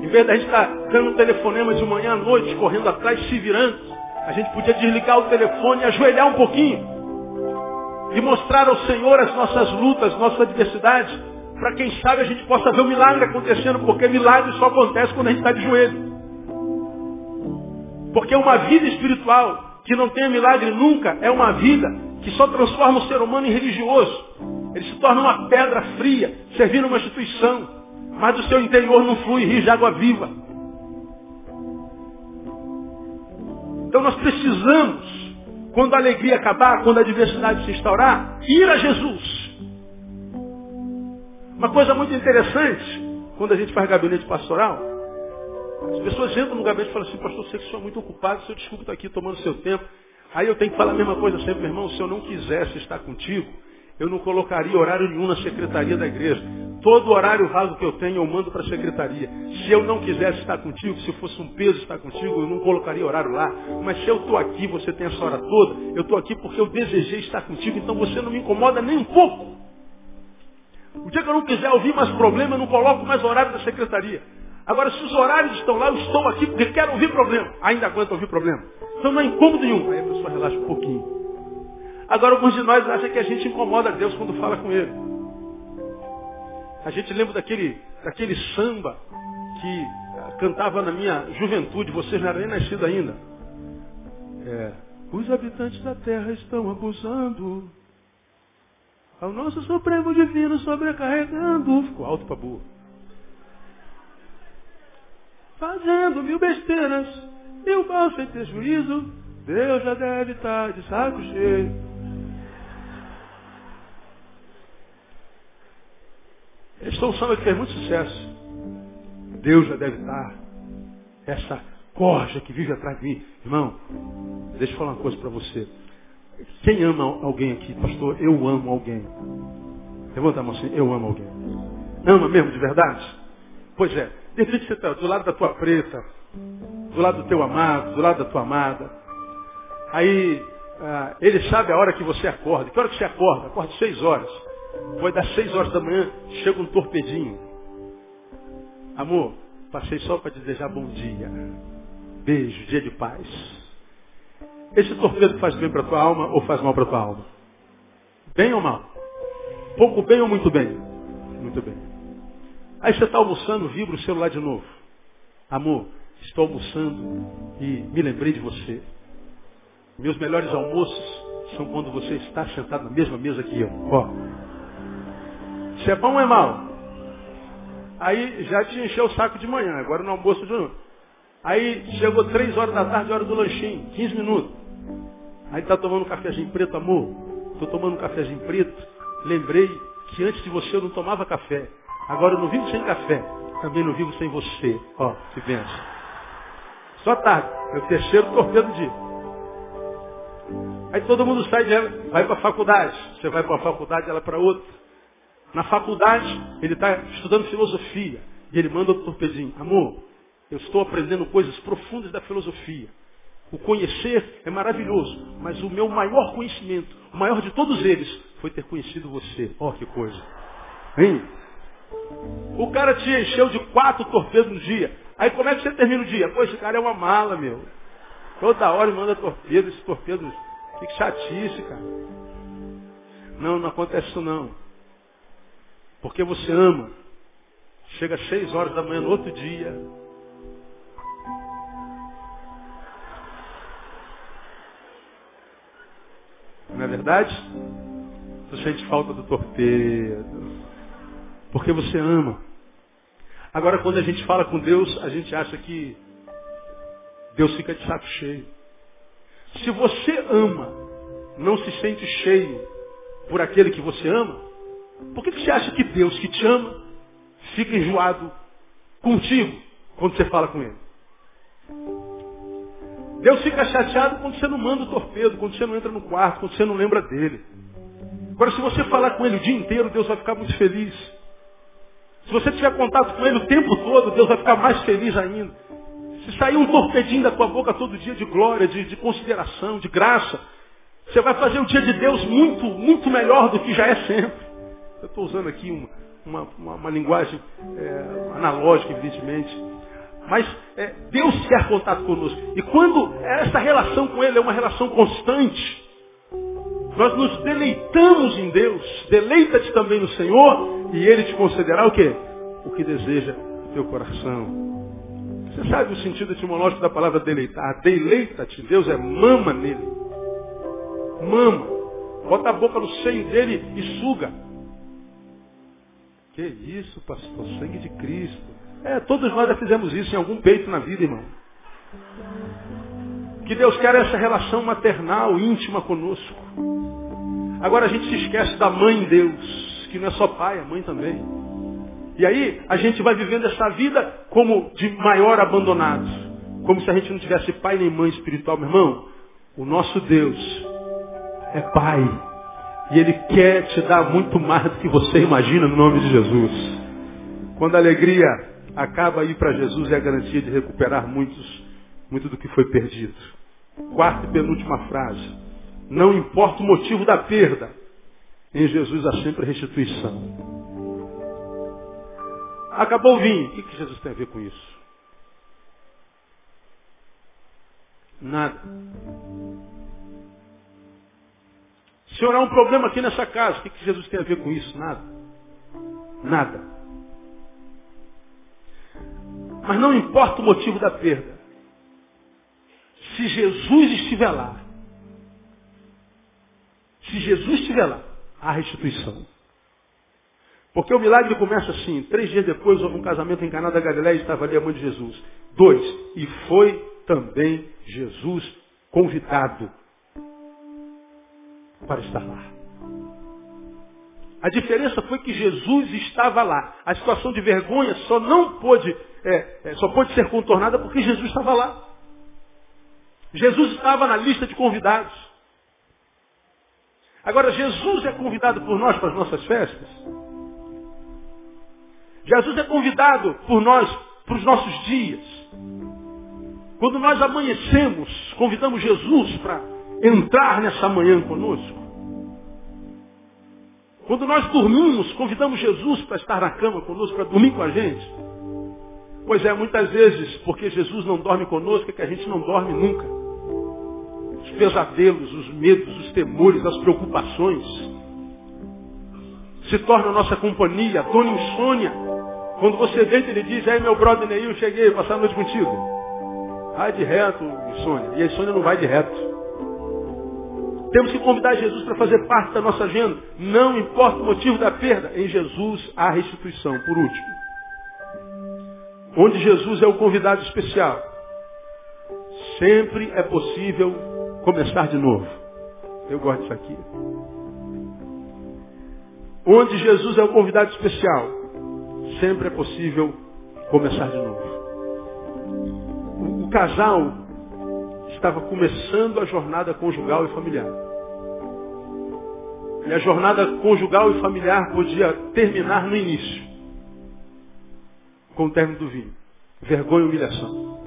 Em vez da gente estar tá dando telefonema de manhã à noite, correndo atrás, se virando, a gente podia desligar o telefone e ajoelhar um pouquinho. E mostrar ao Senhor as nossas lutas, nossas adversidades, para quem sabe a gente possa ver o milagre acontecendo, porque milagre só acontece quando a gente está de joelho. Porque uma vida espiritual que não tem milagre nunca é uma vida que só transforma o ser humano em religioso. Ele se torna uma pedra fria, servindo uma instituição, mas do seu interior não flui rio de água viva. Então nós precisamos, quando a alegria acabar, quando a diversidade se instaurar, ir a Jesus. Uma coisa muito interessante, quando a gente faz gabinete pastoral, as pessoas entram no gabinete e falam assim, pastor, sei que o senhor é muito ocupado, seu desculpa estar aqui tomando seu tempo. Aí eu tenho que falar a mesma coisa sempre, irmão, se eu não quisesse estar contigo, eu não colocaria horário nenhum na secretaria da igreja. Todo horário vago que eu tenho, eu mando para a secretaria. Se eu não quisesse estar contigo, se fosse um peso estar contigo, eu não colocaria horário lá. Mas se eu estou aqui, você tem essa hora toda, eu estou aqui porque eu desejei estar contigo, então você não me incomoda nem um pouco. O dia que eu não quiser ouvir mais problema, eu não coloco mais horário da secretaria. Agora, se os horários estão lá, eu estou aqui porque quero ouvir problema. Ainda aguento ouvir problema. Então não é incômodo nenhum. Aí a pessoa relaxa um pouquinho. Agora, alguns de nós acham que a gente incomoda Deus quando fala com Ele. A gente lembra daquele, daquele samba que ah, cantava na minha juventude, vocês não eram nem nascidos ainda. É, os habitantes da terra estão abusando. Ao nosso Supremo Divino sobrecarregando. Ficou alto para burro fazendo mil besteiras, o mal sem ter juízo, Deus já deve estar de saco cheio. Eles estão samba que fez muito sucesso. Deus já deve estar. Essa corja que vive atrás de mim. Irmão, deixa eu falar uma coisa para você. Quem ama alguém aqui, pastor? Eu amo alguém. Levanta a mão assim, eu amo alguém. Ama mesmo de verdade? Pois é, de repente você está do lado da tua preta, do lado do teu amado, do lado da tua amada. Aí ah, ele sabe a hora que você acorda. Que hora que você acorda? Acorda seis horas. Vai dar seis horas da manhã, chega um torpedinho. Amor, passei só para desejar bom dia. Beijo, dia de paz. Esse torpedo faz bem para tua alma ou faz mal para tua alma? Bem ou mal? Pouco bem ou muito bem? Muito bem. Aí você está almoçando, vibra o celular de novo. Amor, estou almoçando e me lembrei de você. Meus melhores almoços são quando você está sentado na mesma mesa que eu. Ó. Se é bom ou é mal? Aí já te encheu o saco de manhã, agora no almoço de novo. Aí chegou três horas da tarde, hora do lanchinho, 15 minutos. Aí tá tomando um cafezinho preto, amor. Tô tomando um cafezinho preto. Lembrei que antes de você eu não tomava café. Agora eu não vivo sem café. Também não vivo sem você. Ó, que benção. Só tarde. É o terceiro torpedo do dia. Aí todo mundo sai dela, vai para a faculdade. Você vai para a faculdade, ela para outra. Na faculdade, ele está estudando filosofia. E ele manda outro torpedinho. Amor, eu estou aprendendo coisas profundas da filosofia. O conhecer é maravilhoso, mas o meu maior conhecimento, o maior de todos eles, foi ter conhecido você. Ó, oh, que coisa. Hein? O cara te encheu de quatro torpedos no dia. Aí como é que você termina o dia? Pô, esse cara é uma mala, meu. Toda hora ele manda torpedo, esse torpedo. Que chatice, cara. Não, não acontece isso não. Porque você ama. Chega às seis horas da manhã no outro dia, Não é verdade? Você sente falta do torpedo. Porque você ama. Agora, quando a gente fala com Deus, a gente acha que Deus fica de saco cheio. Se você ama, não se sente cheio por aquele que você ama, por que, você acha que Deus que te ama fica enjoado contigo quando você fala com Ele? Deus fica chateado quando você não manda o torpedo, quando você não entra no quarto, quando você não lembra dele. Agora, se você falar com ele o dia inteiro, Deus vai ficar muito feliz. Se você tiver contato com ele o tempo todo, Deus vai ficar mais feliz ainda. Se sair um torpedinho da tua boca todo dia de glória, de, de consideração, de graça, você vai fazer o dia de Deus muito, muito melhor do que já é sempre. Eu estou usando aqui uma, uma, uma, uma linguagem é, analógica, evidentemente. Mas é, Deus quer contato conosco. E quando essa relação com Ele é uma relação constante, nós nos deleitamos em Deus. Deleita-te também no Senhor e Ele te concederá o quê? O que deseja o teu coração. Você sabe o sentido etimológico da palavra deleitar? Deleita-te, Deus é mama nele. Mama. Bota a boca no seio dele e suga. Que isso, pastor? Sangue de Cristo. É, todos nós já fizemos isso em algum peito na vida, irmão. Que Deus quer essa relação maternal, íntima conosco. Agora a gente se esquece da mãe Deus, que não é só pai, é mãe também. E aí a gente vai vivendo essa vida como de maior abandonado. Como se a gente não tivesse pai nem mãe espiritual, meu irmão. O nosso Deus é pai. E Ele quer te dar muito mais do que você imagina no nome de Jesus. Quando a alegria acaba aí para Jesus é a garantia de recuperar muitos, muito do que foi perdido. Quarta e penúltima frase. Não importa o motivo da perda, em Jesus há sempre restituição. Acabou o vinho. O que Jesus tem a ver com isso? Nada. Senhor, há um problema aqui nessa casa. O que Jesus tem a ver com isso? Nada. Nada. Mas não importa o motivo da perda. Se Jesus estiver lá, se Jesus estiver lá, há restituição. Porque o milagre começa assim. Três dias depois houve um casamento em Caná da Galileia e estava ali a mãe de Jesus. Dois. E foi também Jesus convidado para estar lá. A diferença foi que Jesus estava lá. A situação de vergonha só não pôde, é, é, só pôde ser contornada porque Jesus estava lá. Jesus estava na lista de convidados. Agora, Jesus é convidado por nós para as nossas festas? Jesus é convidado por nós para os nossos dias. Quando nós amanhecemos, convidamos Jesus para entrar nessa manhã conosco. Quando nós dormimos, convidamos Jesus para estar na cama conosco, para dormir com a gente. Pois é, muitas vezes, porque Jesus não dorme conosco, é que a gente não dorme nunca. Os pesadelos, os medos, os temores, as preocupações se tornam a nossa companhia, a dona insônia. Quando você deita, ele diz, aí meu brother Neil, cheguei, passar a noite contigo. Vai de reto, Sônia. E a Sônia não vai de reto. Temos que convidar Jesus para fazer parte da nossa agenda. Não importa o motivo da perda. Em Jesus há restituição. Por último. Onde Jesus é o convidado especial. Sempre é possível começar de novo. Eu gosto disso aqui. Onde Jesus é o convidado especial. Sempre é possível começar de novo. O, o casal estava começando a jornada conjugal e familiar. E a jornada conjugal e familiar podia terminar no início, com o término do vinho. Vergonha e humilhação.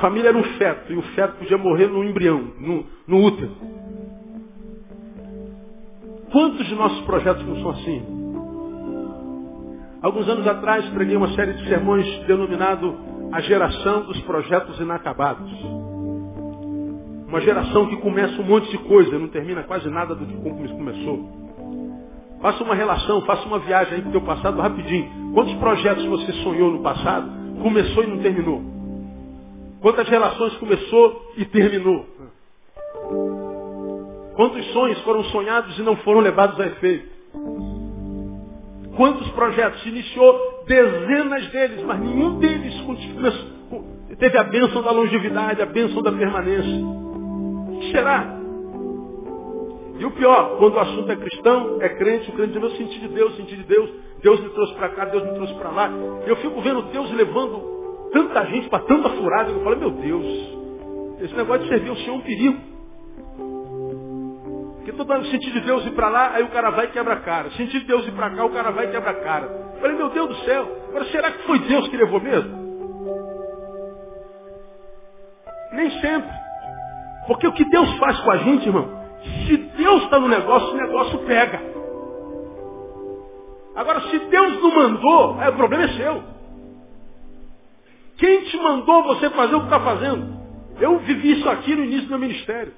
Família era um feto, e o feto podia morrer no embrião, no, no útero. Quantos de nossos projetos não são assim? Alguns anos atrás preguei uma série de sermões denominado A Geração dos Projetos Inacabados. Uma geração que começa um monte de coisa não termina quase nada do que começou. Faça uma relação, faça uma viagem aí pro teu passado rapidinho. Quantos projetos você sonhou no passado, começou e não terminou? Quantas relações começou e terminou? Quantos sonhos foram sonhados e não foram levados a efeito? Quantos projetos? Iniciou dezenas deles, mas nenhum deles teve a bênção da longevidade, a bênção da permanência. O que será? E o pior, quando o assunto é cristão, é crente, o crente diz, eu senti de Deus, senti de Deus, Deus me trouxe para cá, Deus me trouxe para lá. Eu fico vendo Deus levando tanta gente para tanta furada, eu falo, meu Deus, esse negócio de servir o Senhor é um perigo. Porque todo ano sentir de Deus ir para lá, aí o cara vai e quebra a cara. Sentir de Deus ir para cá, o cara vai e quebra a cara. Eu falei, meu Deus do céu, agora será que foi Deus que levou mesmo? Nem sempre. Porque o que Deus faz com a gente, irmão, se Deus está no negócio, o negócio pega. Agora, se Deus não mandou, aí o problema é seu. Quem te mandou você fazer o que está fazendo? Eu vivi isso aqui no início do meu ministério.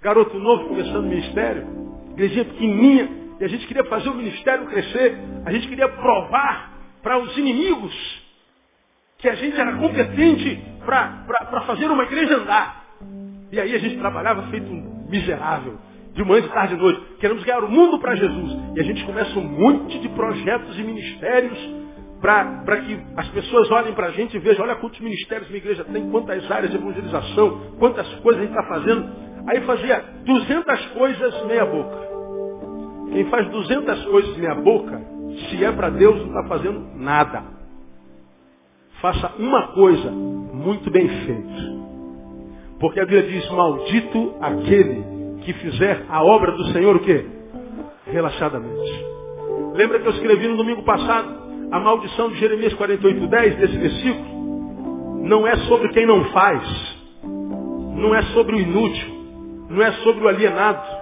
Garoto novo começando o ministério, igrejinha pequenininha, e a gente queria fazer o ministério crescer, a gente queria provar para os inimigos que a gente era competente para fazer uma igreja andar. E aí a gente trabalhava feito um miserável, de manhã, de tarde e de noite. Queremos ganhar o mundo para Jesus. E a gente começa um monte de projetos e ministérios para que as pessoas olhem para a gente e vejam, olha quantos ministérios minha igreja tem, quantas áreas de evangelização, quantas coisas a gente está fazendo. Aí fazia 200 coisas meia boca. Quem faz 200 coisas meia boca, se é para Deus, não está fazendo nada. Faça uma coisa muito bem feita. Porque a Bíblia diz, maldito aquele que fizer a obra do Senhor o quê? Relaxadamente. Lembra que eu escrevi no domingo passado a maldição de Jeremias 48:10 desse versículo? Não é sobre quem não faz. Não é sobre o inútil não é sobre o alienado.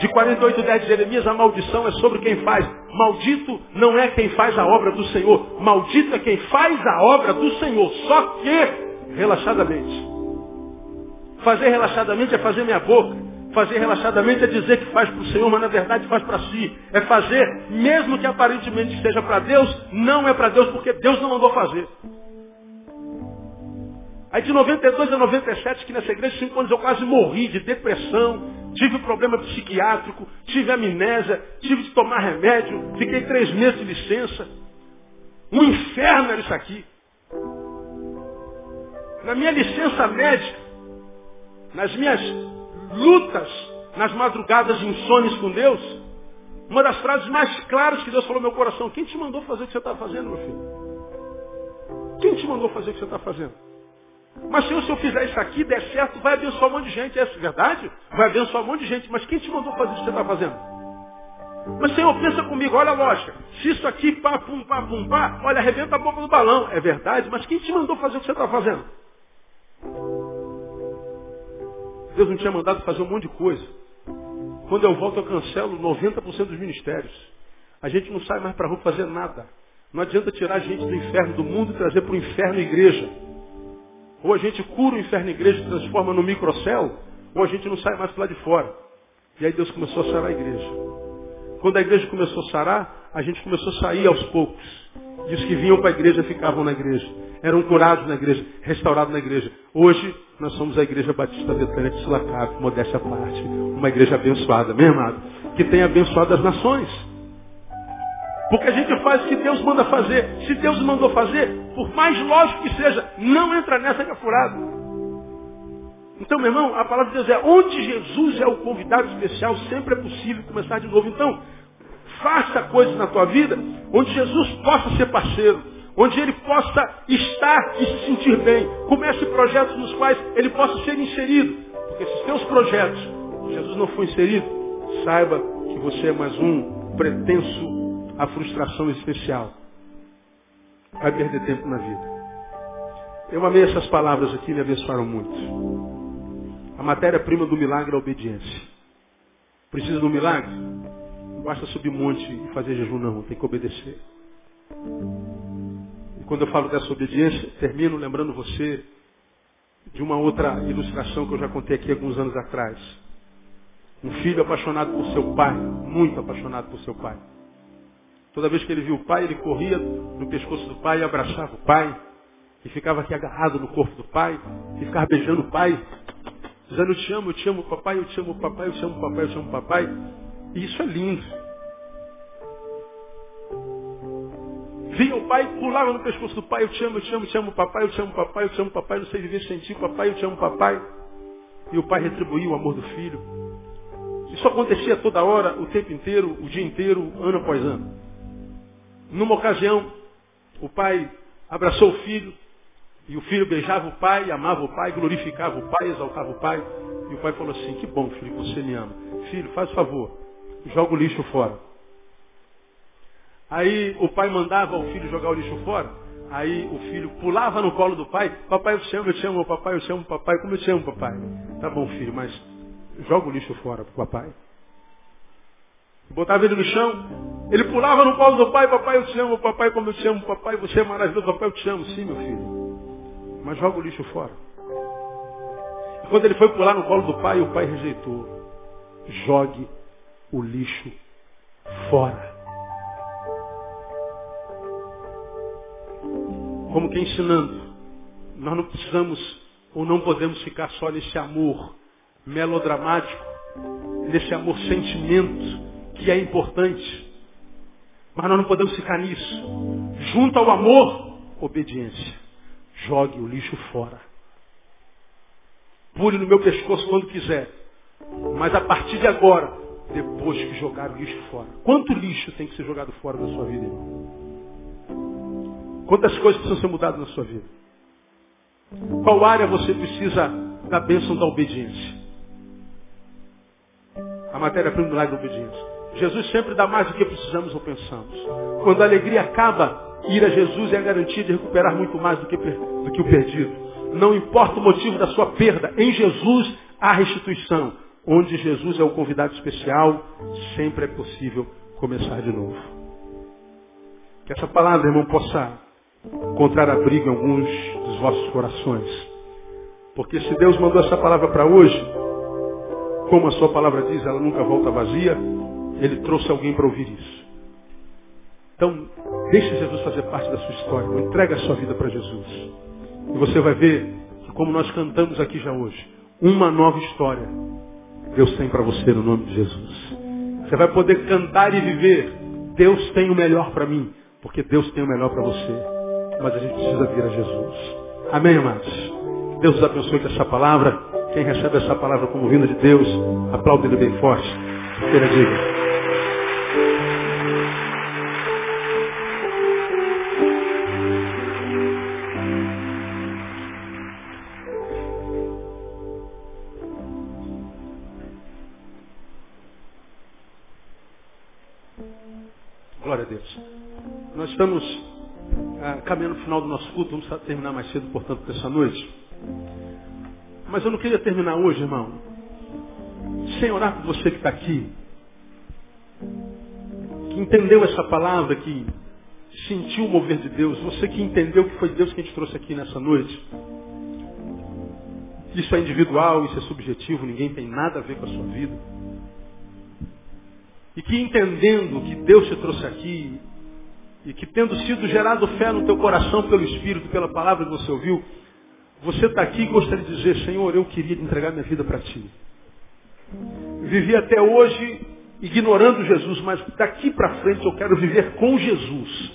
De 48, 10 de Jeremias, a maldição é sobre quem faz. Maldito não é quem faz a obra do Senhor. Maldito é quem faz a obra do Senhor. Só que, relaxadamente. Fazer relaxadamente é fazer minha boca. Fazer relaxadamente é dizer que faz para o Senhor, mas na verdade faz para si. É fazer, mesmo que aparentemente seja para Deus, não é para Deus, porque Deus não mandou fazer. Aí de 92 a 97, que nessa igreja, cinco anos eu quase morri de depressão, tive problema psiquiátrico, tive amnésia, tive de tomar remédio, fiquei três meses de licença. Um inferno era isso aqui. Na minha licença médica, nas minhas lutas, nas madrugadas insones com Deus, uma das frases mais claras que Deus falou no meu coração, quem te mandou fazer o que você está fazendo, meu filho? Quem te mandou fazer o que você está fazendo? Mas Senhor, se eu fizer isso aqui, der certo, vai abençoar um monte de gente. É verdade? Vai abençoar um monte de gente. Mas quem te mandou fazer o que você está fazendo? Mas Senhor, pensa comigo, olha a lógica. Se isso aqui, pá, pum, pá, pum, pá, olha, arrebenta a boca do balão. É verdade? Mas quem te mandou fazer o que você está fazendo? Deus não tinha mandado fazer um monte de coisa. Quando eu volto, eu cancelo 90% dos ministérios. A gente não sai mais para a rua fazer nada. Não adianta tirar a gente do inferno do mundo e trazer para o inferno a igreja. Ou a gente cura o inferno igreja e transforma no microcéu, ou a gente não sai mais para lá de fora. E aí Deus começou a sarar a igreja. Quando a igreja começou a sarar, a gente começou a sair aos poucos. E os que vinham para a igreja ficavam na igreja. Eram curados na igreja, restaurados na igreja. Hoje, nós somos a Igreja Batista Betânia de Sulacap, modéstia à parte. Uma igreja abençoada, meu amado. Que tem abençoado as nações. Porque a gente faz o que Deus manda fazer. Se Deus mandou fazer, por mais lógico que seja, não entra nessa que é furado. Então, meu irmão, a palavra de Deus é, onde Jesus é o convidado especial, sempre é possível começar de novo. Então, faça coisas na tua vida onde Jesus possa ser parceiro, onde ele possa estar e se sentir bem. Comece projetos nos quais ele possa ser inserido. Porque se os teus projetos Jesus não for inserido, saiba que você é mais um pretenso à frustração especial. Vai perder tempo na vida. Eu amei essas palavras aqui, me abençoaram muito. A matéria-prima do milagre é a obediência. Precisa de um milagre? Não basta subir monte e fazer jejum, não. Tem que obedecer. Quando eu falo dessa obediência, termino lembrando você de uma outra ilustração que eu já contei aqui alguns anos atrás. Um filho apaixonado por seu pai, muito apaixonado por seu pai. Toda vez que ele viu o pai, ele corria no pescoço do pai e abraçava o pai. E ficava aqui agarrado no corpo do pai. E ficava beijando o pai dizendo eu te amo, eu te amo papai, eu te amo papai, eu te amo papai, eu te amo papai. E isso é lindo. Vinha o pai, pulava no pescoço do pai, eu te amo, eu te amo, eu te amo papai, eu te amo papai, eu te amo papai, não sei viver sem ti, papai, eu te amo papai. E o pai retribuía o amor do filho. Isso acontecia toda hora, o tempo inteiro, o dia inteiro, ano após ano. Numa ocasião, o pai abraçou o filho, e o filho beijava o pai, amava o pai, glorificava o pai, exaltava o pai. E o pai falou assim, que bom, filho, você me ama. Filho, faz favor, joga o lixo fora. Aí o pai mandava o filho jogar o lixo fora. Aí o filho pulava no colo do pai. Papai, eu te amo, eu te amo, papai, eu te amo, papai. Como eu te amo, papai? Tá bom, filho, mas joga o lixo fora pro papai. Botava ele no chão. Ele pulava no colo do pai. Papai, eu te amo, papai, como eu te amo, papai. Você é maravilhoso, papai, eu te amo. Sim, meu filho mas joga o lixo fora. E quando ele foi pular no colo do pai, o pai rejeitou. Jogue o lixo fora. Como que ensinando, nós não precisamos ou não podemos ficar só nesse amor melodramático, nesse amor sentimento que é importante. Mas nós não podemos ficar nisso. Junto ao amor, obediência jogue o lixo fora. Pule no meu pescoço quando quiser. Mas a partir de agora, depois que jogar o lixo fora. Quanto lixo tem que ser jogado fora da sua vida, irmão? Quantas coisas precisam ser mudadas na sua vida? Qual área você precisa da bênção da obediência? A matéria-prima do lado da obediência. Jesus sempre dá mais do que precisamos ou pensamos. Quando a alegria acaba, Ir a Jesus é a garantia de recuperar muito mais do que, do que o perdido. Não importa o motivo da sua perda, em Jesus há restituição. Onde Jesus é o convidado especial, sempre é possível começar de novo. Que essa palavra, irmão, possa encontrar abrigo em alguns dos vossos corações. Porque se Deus mandou essa palavra para hoje, como a sua palavra diz, ela nunca volta vazia, Ele trouxe alguém para ouvir isso. Então, deixe Jesus fazer parte da sua história. Entregue a sua vida para Jesus. E você vai ver que, como nós cantamos aqui já hoje, uma nova história Deus tem para você no nome de Jesus. Você vai poder cantar e viver. Deus tem o melhor para mim, porque Deus tem o melhor para você. Mas a gente precisa vir a Jesus. Amém, amados? Deus os abençoe com essa palavra. Quem recebe essa palavra como vinda de Deus, aplaude ele bem forte. Que ele diga. estamos ah, caminhando no final do nosso culto, vamos terminar mais cedo, portanto, dessa noite. Mas eu não queria terminar hoje, irmão, sem orar por você que está aqui, que entendeu essa palavra, que sentiu o mover de Deus, você que entendeu que foi Deus que te trouxe aqui nessa noite. Isso é individual, isso é subjetivo, ninguém tem nada a ver com a sua vida. E que entendendo que Deus te trouxe aqui, e que tendo sido gerado fé no teu coração pelo Espírito, pela palavra que você ouviu, você está aqui e gostaria de dizer, Senhor, eu queria entregar minha vida para Ti. Vivi até hoje ignorando Jesus, mas daqui para frente eu quero viver com Jesus.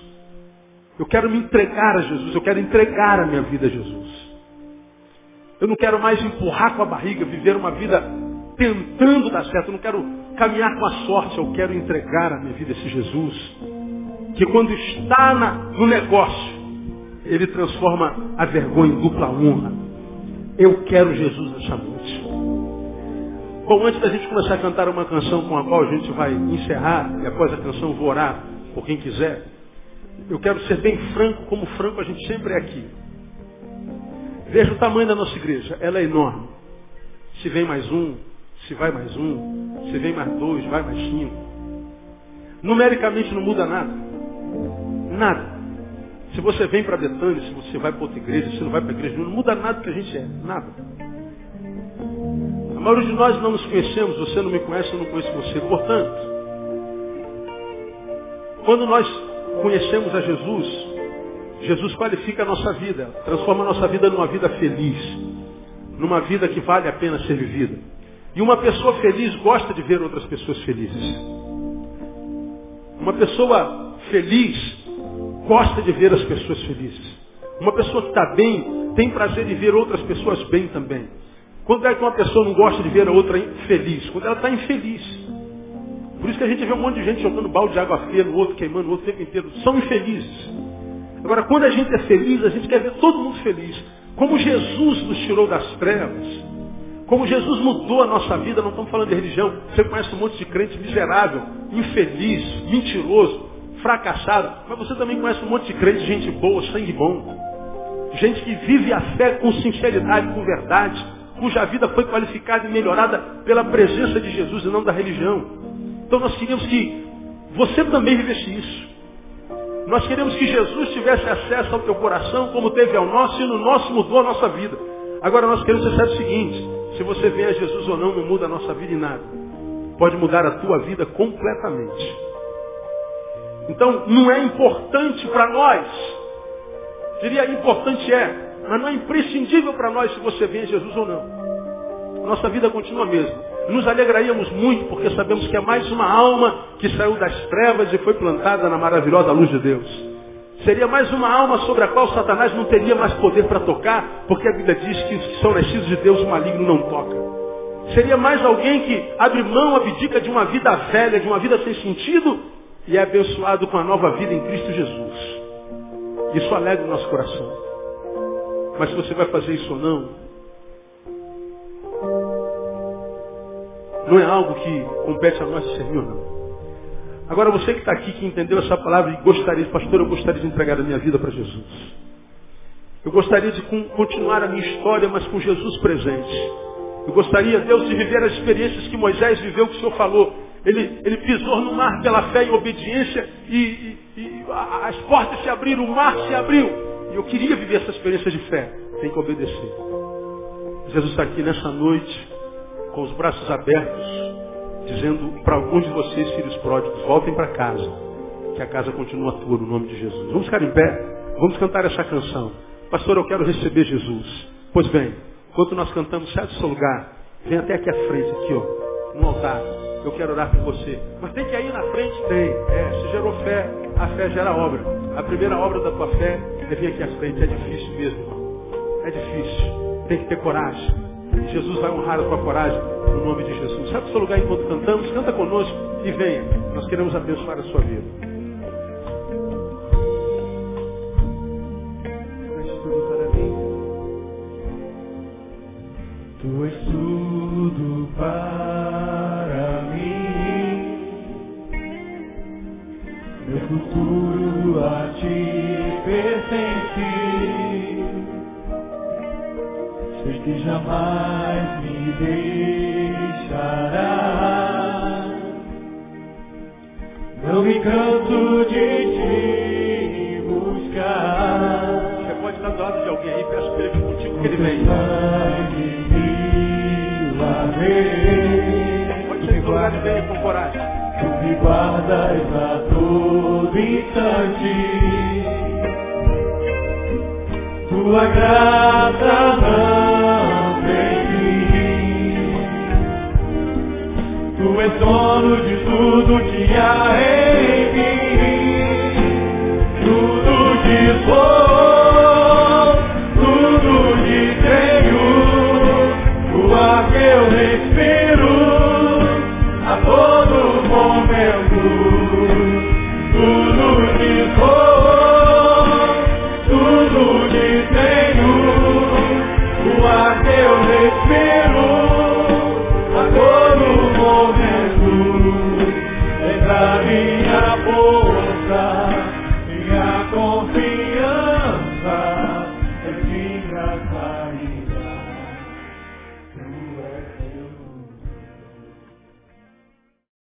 Eu quero me entregar a Jesus, eu quero entregar a minha vida a Jesus. Eu não quero mais empurrar com a barriga, viver uma vida tentando dar certo, eu não quero caminhar com a sorte, eu quero entregar a minha vida a esse Jesus. Que quando está na, no negócio, ele transforma a vergonha em dupla honra. Eu quero Jesus nessa noite. Bom, antes da gente começar a cantar uma canção com a qual a gente vai encerrar, e após a canção vou orar por quem quiser, eu quero ser bem franco, como franco a gente sempre é aqui. Veja o tamanho da nossa igreja, ela é enorme. Se vem mais um, se vai mais um, se vem mais dois, vai mais cinco. Numericamente não muda nada. Nada. Se você vem para Betânia, se você vai para outra igreja, se não vai para a igreja, não muda nada que a gente é. Nada. A maioria de nós não nos conhecemos, você não me conhece, eu não conheço você. Portanto, quando nós conhecemos a Jesus, Jesus qualifica a nossa vida, transforma a nossa vida numa vida feliz, numa vida que vale a pena ser vivida. E uma pessoa feliz gosta de ver outras pessoas felizes. Uma pessoa feliz gosta de ver as pessoas felizes. Uma pessoa que está bem tem prazer de ver outras pessoas bem também. Quando é que uma pessoa não gosta de ver a outra feliz? Quando ela está infeliz. Por isso que a gente vê um monte de gente jogando balde de água fria no outro, queimando o outro o tempo inteiro. São infelizes. Agora, quando a gente é feliz, a gente quer ver todo mundo feliz. Como Jesus nos tirou das trevas, como Jesus mudou a nossa vida, não estamos falando de religião. Você conhece um monte de crente miserável, infeliz, mentiroso, fracassado. Mas você também conhece um monte de crente, gente boa, sangue bom. Gente que vive a fé com sinceridade, com verdade, cuja vida foi qualificada e melhorada pela presença de Jesus e não da religião. Então nós queríamos que você também vivesse isso. Nós queremos que Jesus tivesse acesso ao teu coração como teve ao nosso e no nosso mudou a nossa vida. Agora nós queremos dizer o seguinte, se você vem a Jesus ou não, não muda a nossa vida em nada. Pode mudar a tua vida completamente. Então não é importante para nós, diria importante é, mas não é imprescindível para nós se você a Jesus ou não. Nossa vida continua a mesma. Nos alegraríamos muito porque sabemos que é mais uma alma que saiu das trevas e foi plantada na maravilhosa luz de Deus. Seria mais uma alma sobre a qual Satanás não teria mais poder para tocar, porque a Bíblia diz que os que são nascidos de Deus o maligno não toca. Seria mais alguém que abre mão, abdica de uma vida velha, de uma vida sem sentido, e é abençoado com a nova vida em Cristo Jesus. Isso alegra o nosso coração. Mas se você vai fazer isso ou não, não é algo que compete a nós discernir ou não. Agora você que está aqui, que entendeu essa palavra e gostaria, pastor, eu gostaria de entregar a minha vida para Jesus. Eu gostaria de continuar a minha história, mas com Jesus presente. Eu gostaria, Deus, de viver as experiências que Moisés viveu, que o Senhor falou. Ele, ele pisou no mar pela fé e obediência e, e, e as portas se abriram, o mar se abriu. E eu queria viver essa experiência de fé. Tem que obedecer. Jesus está aqui nessa noite com os braços abertos, dizendo para alguns de vocês, filhos pródigos, voltem para casa, que a casa continua tua no nome de Jesus. Vamos ficar em pé, vamos cantar essa canção. Pastor, eu quero receber Jesus. Pois bem, enquanto nós cantamos, sai do seu lugar, vem até aqui à frente, aqui ó, no altar. Eu quero orar por você. Mas tem que ir na frente? Tem. É, se gerou fé, a fé gera obra. A primeira obra da tua fé é vir aqui à frente. É difícil mesmo, irmão. É difícil. Tem que ter coragem. Jesus vai honrar a tua coragem no nome de Jesus. Sabe o seu lugar enquanto cantamos? Canta conosco e venha. Nós queremos abençoar a sua vida.